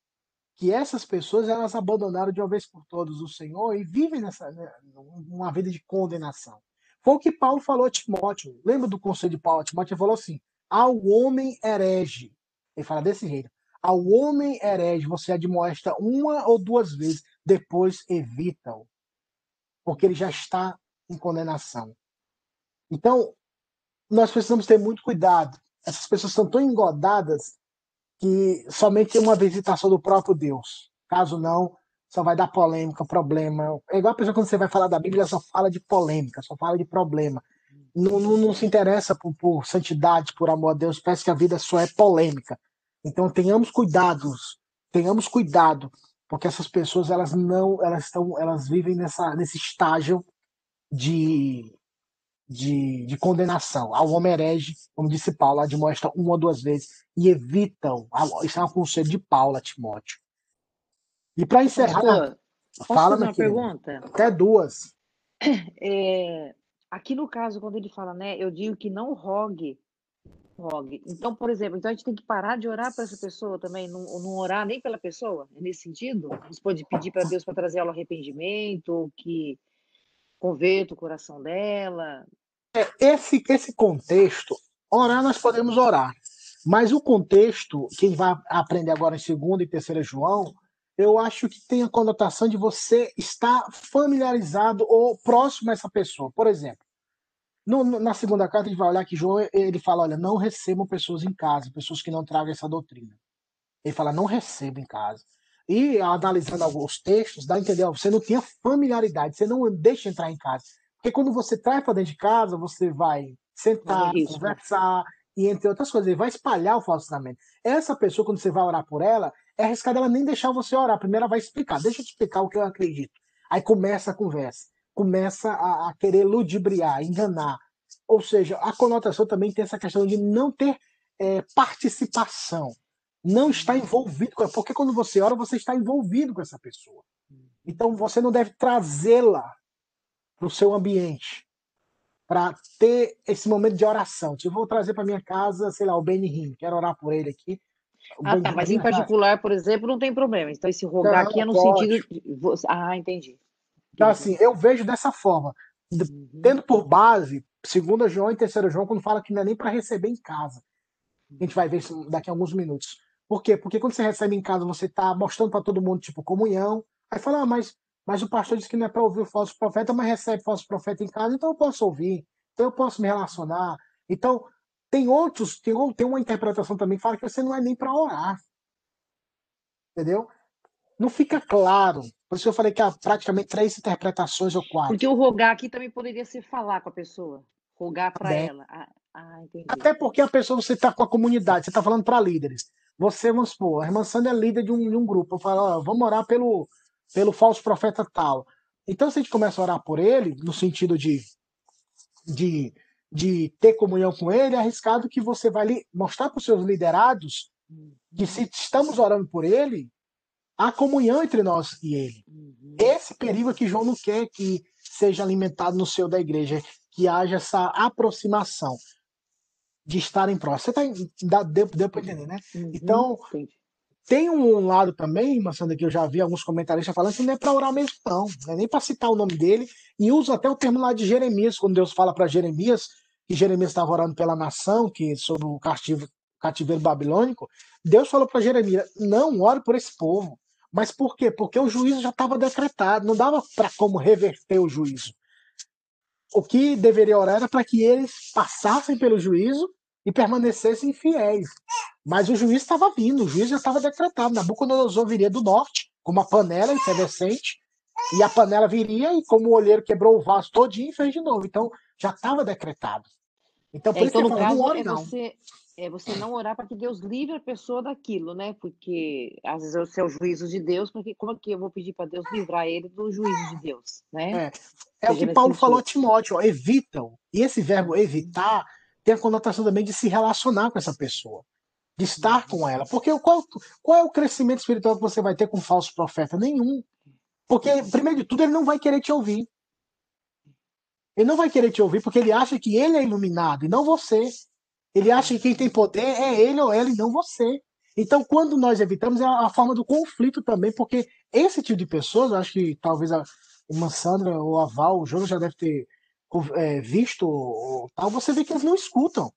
que essas pessoas elas abandonaram de uma vez por todas o Senhor e vivem nessa né, uma vida de condenação. Foi o que Paulo falou a Timóteo. Lembra do conselho de Paulo a Timóteo? Ele falou assim: ao homem herege. Ele fala desse jeito: ao homem herege você admoesta uma ou duas vezes, depois evita-o, porque ele já está em condenação. Então, nós precisamos ter muito cuidado. Essas pessoas estão tão engodadas que somente uma visitação do próprio Deus. Caso não, só vai dar polêmica, problema. É igual a pessoa quando você vai falar da Bíblia, só fala de polêmica, só fala de problema. Não, não, não se interessa por, por, santidade, por amor a Deus, parece que a vida só é polêmica. Então tenhamos cuidados, tenhamos cuidado, porque essas pessoas elas não, elas estão, elas vivem nessa, nesse estágio de, de, de condenação. Ao homem herege, como disse Paulo, admoesta uma ou duas vezes e evitam. Isso é um conselho de Paulo a Timóteo. E para encerrar, fala uma pergunta. Até duas. É, aqui no caso, quando ele fala, né, eu digo que não rogue, rogue. Então, por exemplo, então a gente tem que parar de orar para essa pessoa também, não, não orar nem pela pessoa, é nesse sentido? Você pode pedir para Deus para trazer ela arrependimento, que converta o coração dela. É, esse, esse contexto, orar nós podemos orar, mas o contexto, quem vai aprender agora em segunda e terceira João, eu acho que tem a conotação de você estar familiarizado ou próximo a essa pessoa. Por exemplo, no, na segunda carta a gente vai olhar que João ele fala, olha, não recebam pessoas em casa, pessoas que não tragam essa doutrina. Ele fala, não recebam em casa. E analisando alguns textos, dá a entender, ó, você não tinha familiaridade, você não deixa entrar em casa. Porque quando você traz para dentro de casa, você vai sentar, é conversar, e entre outras coisas, ele vai espalhar o falso ensinamento. Essa pessoa, quando você vai orar por ela, é arriscado ela nem deixar você orar. Primeiro ela vai explicar, deixa eu te explicar o que eu acredito. Aí começa a conversa, começa a, a querer ludibriar, enganar. Ou seja, a conotação também tem essa questão de não ter é, participação, não estar envolvido com ela, porque quando você ora, você está envolvido com essa pessoa. Então você não deve trazê-la para o seu ambiente para ter esse momento de oração. Tipo, vou trazer para minha casa, sei lá, o Benny quero orar por ele aqui. Ah, tá, mas em particular, por exemplo, não tem problema. Então, esse rogar não, aqui é no pode. sentido. De... Ah, entendi. Então, assim, eu vejo dessa forma. Uhum. Tendo por base, segunda João e terceira João, quando fala que não é nem para receber em casa. A gente vai ver isso daqui a alguns minutos. Por quê? Porque quando você recebe em casa, você está mostrando para todo mundo, tipo, comunhão. Aí fala, ah, mas mas o pastor disse que não é para ouvir o falso profeta, mas recebe falso profeta em casa, então eu posso ouvir, então eu posso me relacionar. Então, tem outros, tem, tem uma interpretação também que fala que você não é nem para orar. Entendeu? Não fica claro. Por isso eu falei que há praticamente três interpretações ou quatro. Porque o rogar aqui também poderia ser falar com a pessoa. Rogar para ela. Ah, ah, Até porque a pessoa, você está com a comunidade, você está falando para líderes. Você, vamos supor, a irmã Sandra é líder de um, de um grupo. Eu falo, ó, vamos orar pelo, pelo falso profeta tal. Então, se a gente começa a orar por ele, no sentido de, de, de ter comunhão com ele, é arriscado que você vai mostrar para os seus liderados que se estamos orando por ele, há comunhão entre nós e ele. Uhum. Esse perigo é que João não quer que seja alimentado no seio da igreja, que haja essa aproximação de estarem próximos. Você tá, deu, deu para entender, né? Uhum. Então, tem um lado também, Massanda, que eu já vi alguns comentaristas falando que não é para orar mesmo, não. Não é nem para citar o nome dele. E usa até o termo lá de Jeremias, quando Deus fala para Jeremias que Jeremias estava orando pela nação, que sobre o cativo, cativeiro babilônico. Deus falou para Jeremias: não ore por esse povo. Mas por quê? Porque o juízo já estava decretado, não dava para como reverter o juízo. O que deveria orar era para que eles passassem pelo juízo e permanecessem fiéis. Mas o juiz estava vindo, o juiz já estava decretado. Nabucodonosor viria do norte, com uma panela efervescente, e a panela viria, e como o olheiro quebrou o vaso todinho, fez de novo. Então, já estava decretado. Então, por é, isso então, que no caso, não ore, é não. Você, É você não orar para que Deus livre a pessoa daquilo, né? Porque às vezes é o juízo de Deus, porque como é que eu vou pedir para Deus livrar ele do juízo de Deus, né? É, é o que Paulo falou a Timóteo, ó, evitam. E esse verbo evitar tem a conotação também de se relacionar com essa pessoa, de estar com ela. Porque qual, qual é o crescimento espiritual que você vai ter com um falso profeta? Nenhum. Porque, primeiro de tudo, ele não vai querer te ouvir. Ele não vai querer te ouvir porque ele acha que ele é iluminado e não você. Ele acha que quem tem poder é ele ou ela e não você. Então, quando nós evitamos, é a forma do conflito também, porque esse tipo de pessoas, eu acho que talvez a, uma Sandra ou a Val, o Jonas já deve ter é, visto ou, tal, você vê que eles não escutam.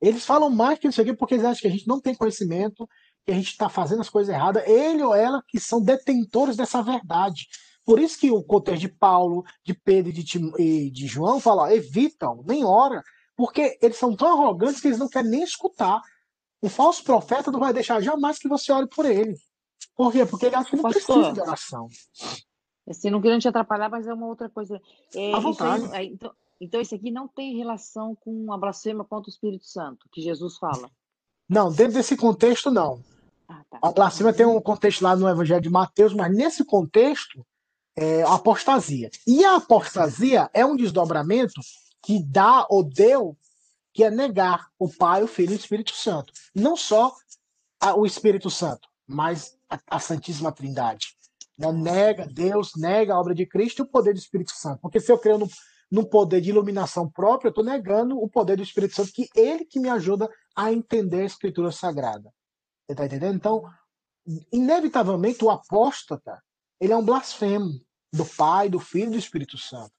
Eles falam mais que isso aqui porque eles acham que a gente não tem conhecimento, que a gente está fazendo as coisas erradas. Ele ou ela que são detentores dessa verdade. Por isso que o contexto de Paulo, de Pedro e de, de João fala, ó, evitam, nem ora, porque eles são tão arrogantes que eles não querem nem escutar. Um falso profeta não vai deixar jamais que você ore por ele. Por quê? Porque ele acha que não Pastor, precisa de oração. Assim, não querendo te atrapalhar, mas é uma outra coisa. É, à vontade. Aí, é, então, então, isso aqui não tem relação com a blasfêmia contra o Espírito Santo, que Jesus fala. Não, dentro desse contexto, não. Ah, tá. A blasfêmia tem um contexto lá no Evangelho de Mateus, mas nesse contexto, é apostasia. E a apostasia é um desdobramento que dá ou deu, que é negar o Pai, o Filho e o Espírito Santo. Não só a, o Espírito Santo, mas a, a Santíssima Trindade. Né? Nega Deus, nega a obra de Cristo e o poder do Espírito Santo. Porque se eu creio no, no poder de iluminação própria, eu estou negando o poder do Espírito Santo, que ele que me ajuda a entender a Escritura Sagrada. Você está entendendo? Então, inevitavelmente, o apóstata, ele é um blasfemo do Pai, do Filho e do Espírito Santo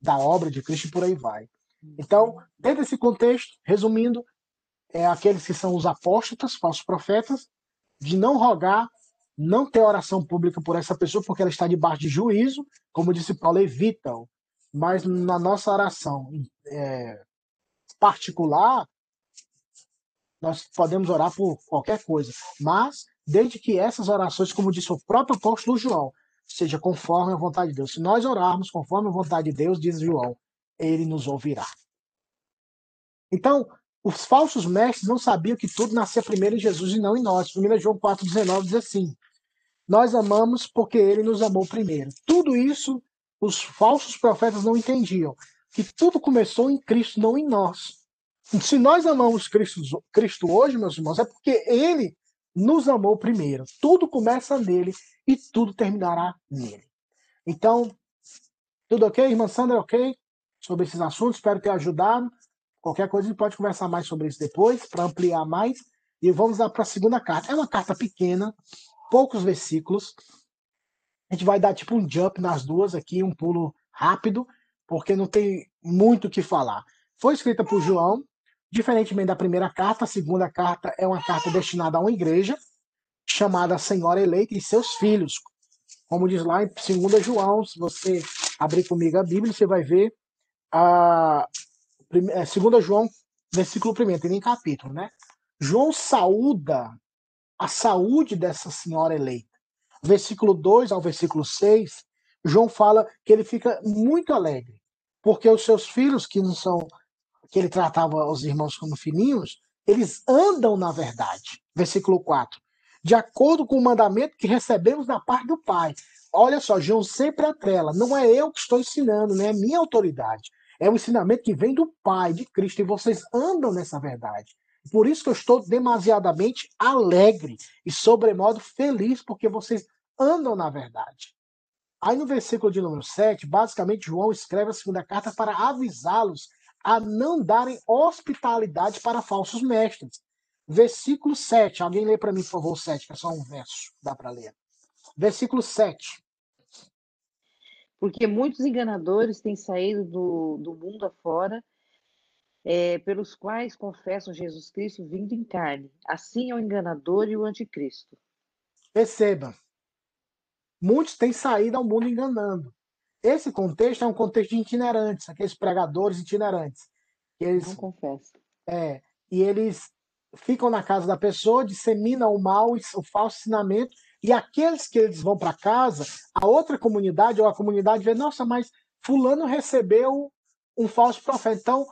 da obra de Cristo e por aí vai. Então, dentro desse contexto, resumindo, é aqueles que são os apóstolos, falsos profetas, de não rogar, não ter oração pública por essa pessoa, porque ela está debaixo de juízo, como disse Paulo, evitam. Mas na nossa oração é, particular, nós podemos orar por qualquer coisa. Mas, desde que essas orações, como disse o próprio apóstolo João, seja conforme a vontade de Deus. Se nós orarmos conforme a vontade de Deus, diz João, ele nos ouvirá. Então, os falsos mestres não sabiam que tudo nascia primeiro em Jesus e não em nós. 1 João 4,19 diz assim: Nós amamos porque ele nos amou primeiro. Tudo isso os falsos profetas não entendiam. Que tudo começou em Cristo, não em nós. Se nós amamos Cristo, Cristo hoje, meus irmãos, é porque ele nos amou primeiro. Tudo começa nele e tudo terminará nele. Então, tudo ok, irmã Sandra, ok? Sobre esses assuntos, espero ter ajudado. Qualquer coisa a gente pode conversar mais sobre isso depois, para ampliar mais. E vamos lá para a segunda carta. É uma carta pequena, poucos versículos. A gente vai dar tipo um jump nas duas aqui, um pulo rápido, porque não tem muito o que falar. Foi escrita por João, Diferentemente da primeira carta, a segunda carta é uma carta destinada a uma igreja chamada Senhora Eleita e seus filhos. Como diz lá em 2 João, se você abrir comigo a Bíblia, você vai ver a 2 é, João, versículo 1, tem nem capítulo, né? João saúda a saúde dessa senhora eleita. Versículo 2 ao versículo 6, João fala que ele fica muito alegre, porque os seus filhos, que não são que ele tratava os irmãos como filhinhos, eles andam na verdade. Versículo 4. De acordo com o mandamento que recebemos da parte do Pai. Olha só, João sempre atrela. Não é eu que estou ensinando, não é minha autoridade. É um ensinamento que vem do Pai, de Cristo, e vocês andam nessa verdade. Por isso que eu estou demasiadamente alegre e sobremodo feliz, porque vocês andam na verdade. Aí no versículo de número 7, basicamente João escreve a segunda carta para avisá-los a não darem hospitalidade para falsos mestres. Versículo 7. Alguém lê para mim, por favor, o 7, que é só um verso, dá para ler. Versículo 7. Porque muitos enganadores têm saído do, do mundo afora, é, pelos quais confessam Jesus Cristo vindo em carne. Assim é o enganador e o anticristo. Perceba. Muitos têm saído ao mundo enganando. Esse contexto é um contexto de itinerantes, aqueles pregadores itinerantes. Eles, Não confesso. É, e eles ficam na casa da pessoa, disseminam o mal, o falso ensinamento, e aqueles que eles vão para casa, a outra comunidade, ou a comunidade vê, nossa, mas fulano recebeu um falso profeta. Então,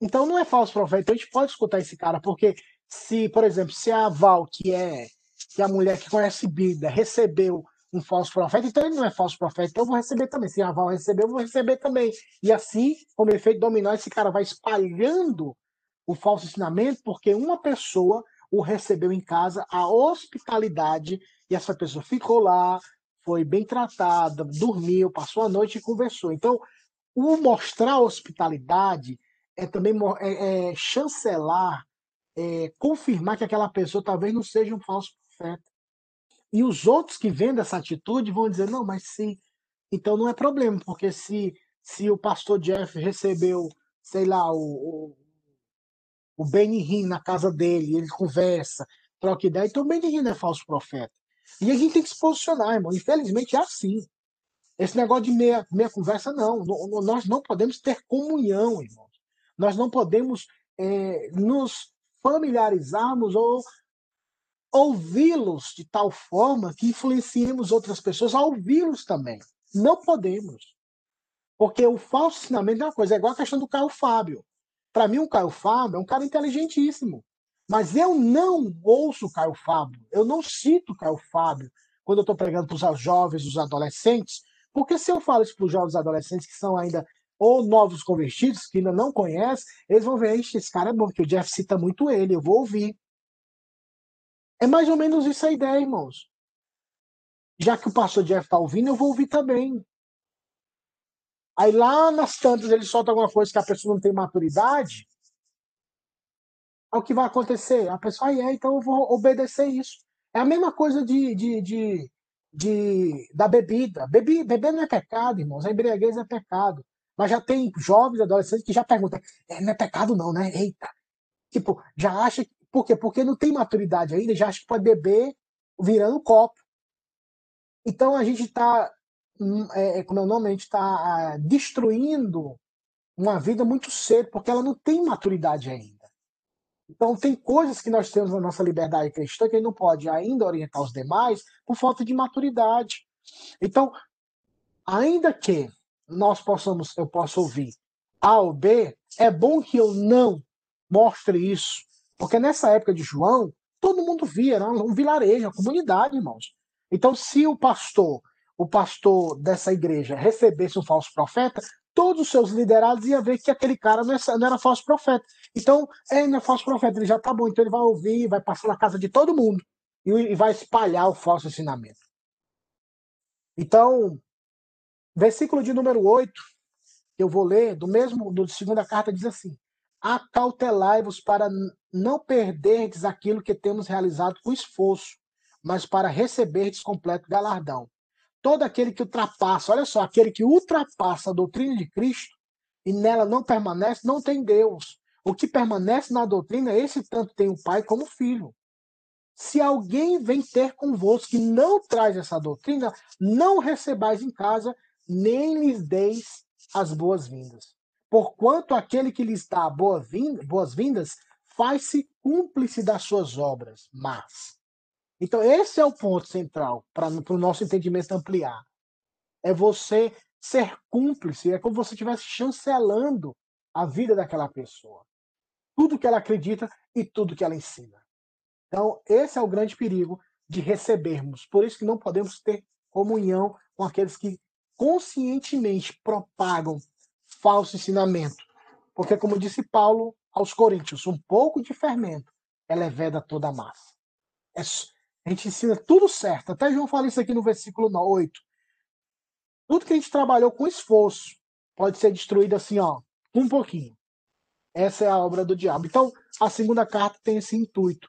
Então não é falso profeta. Então a gente pode escutar esse cara, porque se, por exemplo, se a Val, que é, que é a mulher que conhece Bíblia, recebeu um falso profeta, então ele não é falso profeta, então eu vou receber também. Se a Val recebeu, eu vou receber também. E assim, como efeito dominó, esse cara vai espalhando o falso ensinamento, porque uma pessoa o recebeu em casa, a hospitalidade, e essa pessoa ficou lá, foi bem tratada, dormiu, passou a noite e conversou. Então, o mostrar hospitalidade é também é, é chancelar, é, confirmar que aquela pessoa talvez não seja um falso profeta. E os outros que vendo essa atitude vão dizer, não, mas se. Então não é problema, porque se, se o pastor Jeff recebeu, sei lá, o, o, o Benny na casa dele, ele conversa, troca ideia, então o não é falso profeta. E a gente tem que se posicionar, irmão. Infelizmente é assim. Esse negócio de meia, meia conversa, não. Nós não podemos ter comunhão, irmão. Nós não podemos é, nos familiarizarmos ou ouvi-los de tal forma que influenciemos outras pessoas a ouvi-los também. Não podemos. Porque o falso ensinamento é uma coisa, é igual a questão do Caio Fábio. Para mim, o Caio Fábio é um cara inteligentíssimo. Mas eu não ouço o Caio Fábio, eu não cito o Caio Fábio quando eu estou pregando para os jovens, os adolescentes, porque se eu falo isso para os jovens adolescentes que são ainda ou novos convertidos, que ainda não conhecem, eles vão ver, esse cara é bom, porque o Jeff cita muito ele, eu vou ouvir. É mais ou menos isso a ideia, irmãos. Já que o pastor Jeff está ouvindo, eu vou ouvir também. Aí lá nas tantas ele solta alguma coisa que a pessoa não tem maturidade. É o que vai acontecer. A pessoa, ah, é, então eu vou obedecer isso. É a mesma coisa de, de, de, de da bebida. Bebi, beber não é pecado, irmãos. A embriaguez é pecado. Mas já tem jovens, adolescentes que já perguntam: é, não é pecado, não, né? Eita. Tipo, já acha. Por quê? Porque não tem maturidade ainda, já acha que pode beber virando copo. Então a gente está, hum, é, é, como é o nome, a gente está destruindo uma vida muito cedo, porque ela não tem maturidade ainda. Então, tem coisas que nós temos na nossa liberdade cristã que a gente não pode ainda orientar os demais por falta de maturidade. Então, ainda que nós possamos, eu possa ouvir A ou B, é bom que eu não mostre isso. Porque nessa época de João, todo mundo via, era um vilarejo, uma comunidade, irmãos. Então, se o pastor, o pastor dessa igreja recebesse um falso profeta, todos os seus liderados iam ver que aquele cara não era, não era falso profeta. Então, é, não é falso profeta, ele já tá bom, então ele vai ouvir, vai passar na casa de todo mundo e, vai espalhar o falso ensinamento. Então, versículo de número 8, que eu vou ler, do mesmo, do segunda carta, diz assim: Acautelai-vos para não perderdes aquilo que temos realizado com esforço, mas para receberdes completo galardão todo aquele que ultrapassa, olha só, aquele que ultrapassa a doutrina de Cristo e nela não permanece, não tem Deus. O que permanece na doutrina, esse tanto tem o Pai como o Filho. Se alguém vem ter convosco que não traz essa doutrina, não recebais em casa, nem lhes deis as boas-vindas. Porquanto aquele que lhes dá boas-vindas faz-se cúmplice das suas obras, mas então, esse é o ponto central para o nosso entendimento ampliar. É você ser cúmplice, é como se você estivesse chancelando a vida daquela pessoa. Tudo que ela acredita e tudo que ela ensina. Então, esse é o grande perigo de recebermos. Por isso que não podemos ter comunhão com aqueles que conscientemente propagam falso ensinamento. Porque, como disse Paulo aos Coríntios, um pouco de fermento é leveda toda a massa. É, a gente ensina tudo certo. Até João fala isso aqui no versículo 8. Tudo que a gente trabalhou com esforço pode ser destruído assim, ó, um pouquinho. Essa é a obra do diabo. Então, a segunda carta tem esse intuito.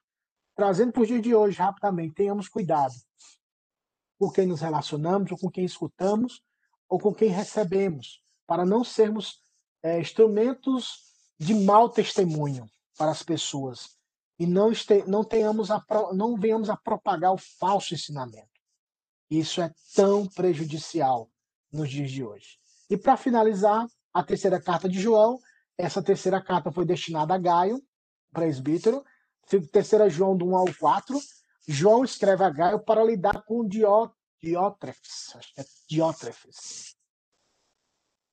Trazendo para o dia de hoje, rapidamente, tenhamos cuidado com quem nos relacionamos, ou com quem escutamos, ou com quem recebemos, para não sermos é, instrumentos de mau testemunho para as pessoas e não, este, não, tenhamos a, não venhamos a propagar o falso ensinamento. Isso é tão prejudicial nos dias de hoje. E para finalizar, a terceira carta de João, essa terceira carta foi destinada a Gaio, presbítero, terceira João do 1 ao 4, João escreve a Gaio para lidar com Dió, Diótrefes, acho que é Diótrefes.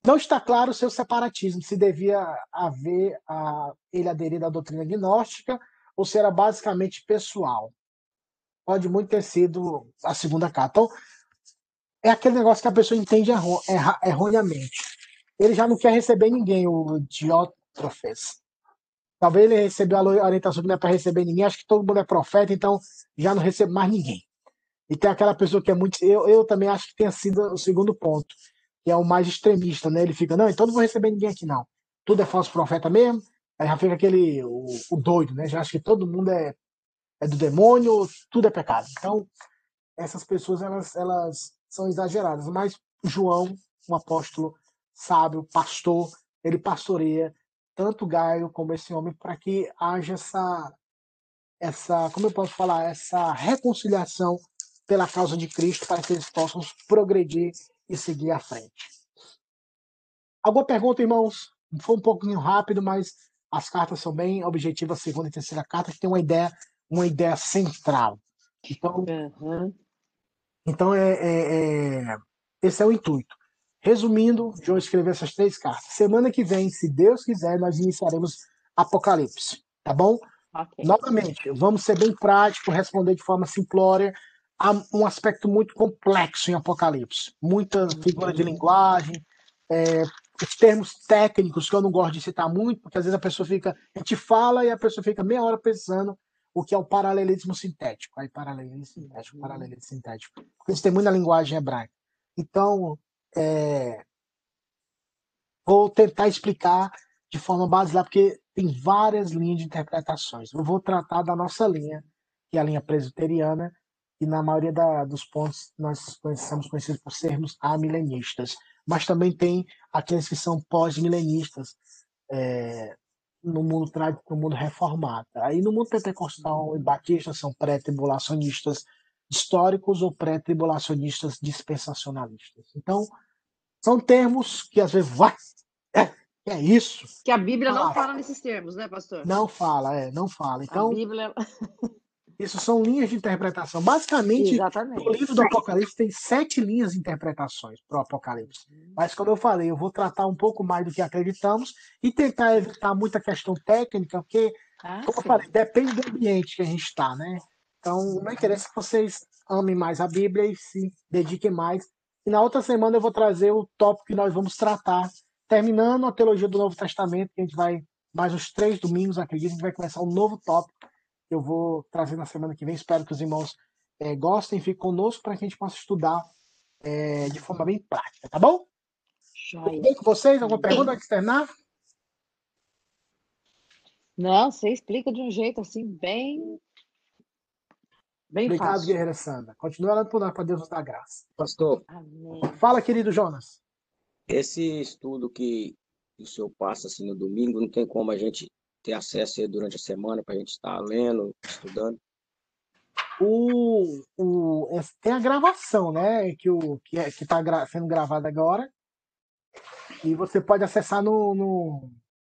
Não está claro o seu separatismo, se devia haver a, ele aderir à doutrina gnóstica ou se era basicamente pessoal. Pode muito ter sido a segunda carta. Então, é aquele negócio que a pessoa entende erro, erra, erroneamente. Ele já não quer receber ninguém, o Diótrofes. Talvez ele recebeu a orientação que não é para receber ninguém, acho que todo mundo é profeta, então já não recebe mais ninguém. E tem aquela pessoa que é muito. Eu, eu também acho que tenha sido o segundo ponto, que é o mais extremista, né? Ele fica, não, então não vou receber ninguém aqui, não. Tudo é falso profeta mesmo. Aí já fica aquele, o, o doido, né? Já acha que todo mundo é, é do demônio, tudo é pecado. Então, essas pessoas, elas, elas são exageradas. Mas João, um apóstolo sábio, pastor, ele pastoreia tanto Gaio como esse homem para que haja essa, essa, como eu posso falar, essa reconciliação pela causa de Cristo para que eles possam progredir e seguir à frente. Alguma pergunta, irmãos? Foi um pouquinho rápido, mas as cartas são bem objetivas, a segunda e terceira carta, que tem uma ideia, uma ideia central. Então, uhum. então é, é, é, esse é o intuito. Resumindo, João escreveu essas três cartas. Semana que vem, se Deus quiser, nós iniciaremos Apocalipse, tá bom? Okay. Novamente, vamos ser bem práticos, responder de forma simplória. Há um aspecto muito complexo em Apocalipse. Muita figura de linguagem, é, os termos técnicos que eu não gosto de citar muito, porque às vezes a pessoa fica, a gente fala e a pessoa fica meia hora pensando o que é o paralelismo sintético. Aí, paralelismo sintético, paralelismo sintético. Porque eles têm muita linguagem hebraica. Então, é, vou tentar explicar de forma basilar, porque tem várias linhas de interpretações. Eu vou tratar da nossa linha, que é a linha presbiteriana, e na maioria da, dos pontos nós somos conhecidos por sermos amilenistas. Mas também tem aqueles que são pós-milenistas é, no mundo no mundo reformado. Aí no mundo pentecostal e batista são pré-tribulacionistas históricos ou pré-tribulacionistas dispensacionalistas. Então, são termos que às vezes vai. É, é isso. Que a Bíblia não fala nesses termos, né, pastor? Não fala, é, não fala. Então, a Bíblia. isso são linhas de interpretação. Basicamente, Exatamente. o livro do Apocalipse tem sete linhas de interpretações para o Apocalipse. Mas, como eu falei, eu vou tratar um pouco mais do que acreditamos e tentar evitar muita questão técnica, porque, ah, como eu falei, depende do ambiente que a gente está, né? Então, o meu interesse é que vocês amem mais a Bíblia e se dediquem mais. E na outra semana eu vou trazer o tópico que nós vamos tratar, terminando a teologia do Novo Testamento, que a gente vai, mais uns três domingos, acredito, a gente vai começar um novo tópico eu vou trazer na semana que vem. Espero que os irmãos é, gostem e fiquem conosco para que a gente possa estudar é, de forma bem prática, tá bom? Tudo bem com vocês? Alguma pergunta a externar? Não, você explica de um jeito assim, bem Bem Obrigado, fácil. guerreira Sandra. Continua orando por nós, para Deus nos dar graça. Pastor. Amém. Fala, querido Jonas. Esse estudo que o senhor passa assim no domingo, não tem como a gente ter acesso durante a semana para a gente estar lendo, estudando? O, o, tem a gravação, né? Que o que é, está gra, sendo gravada agora. E você pode acessar no, no,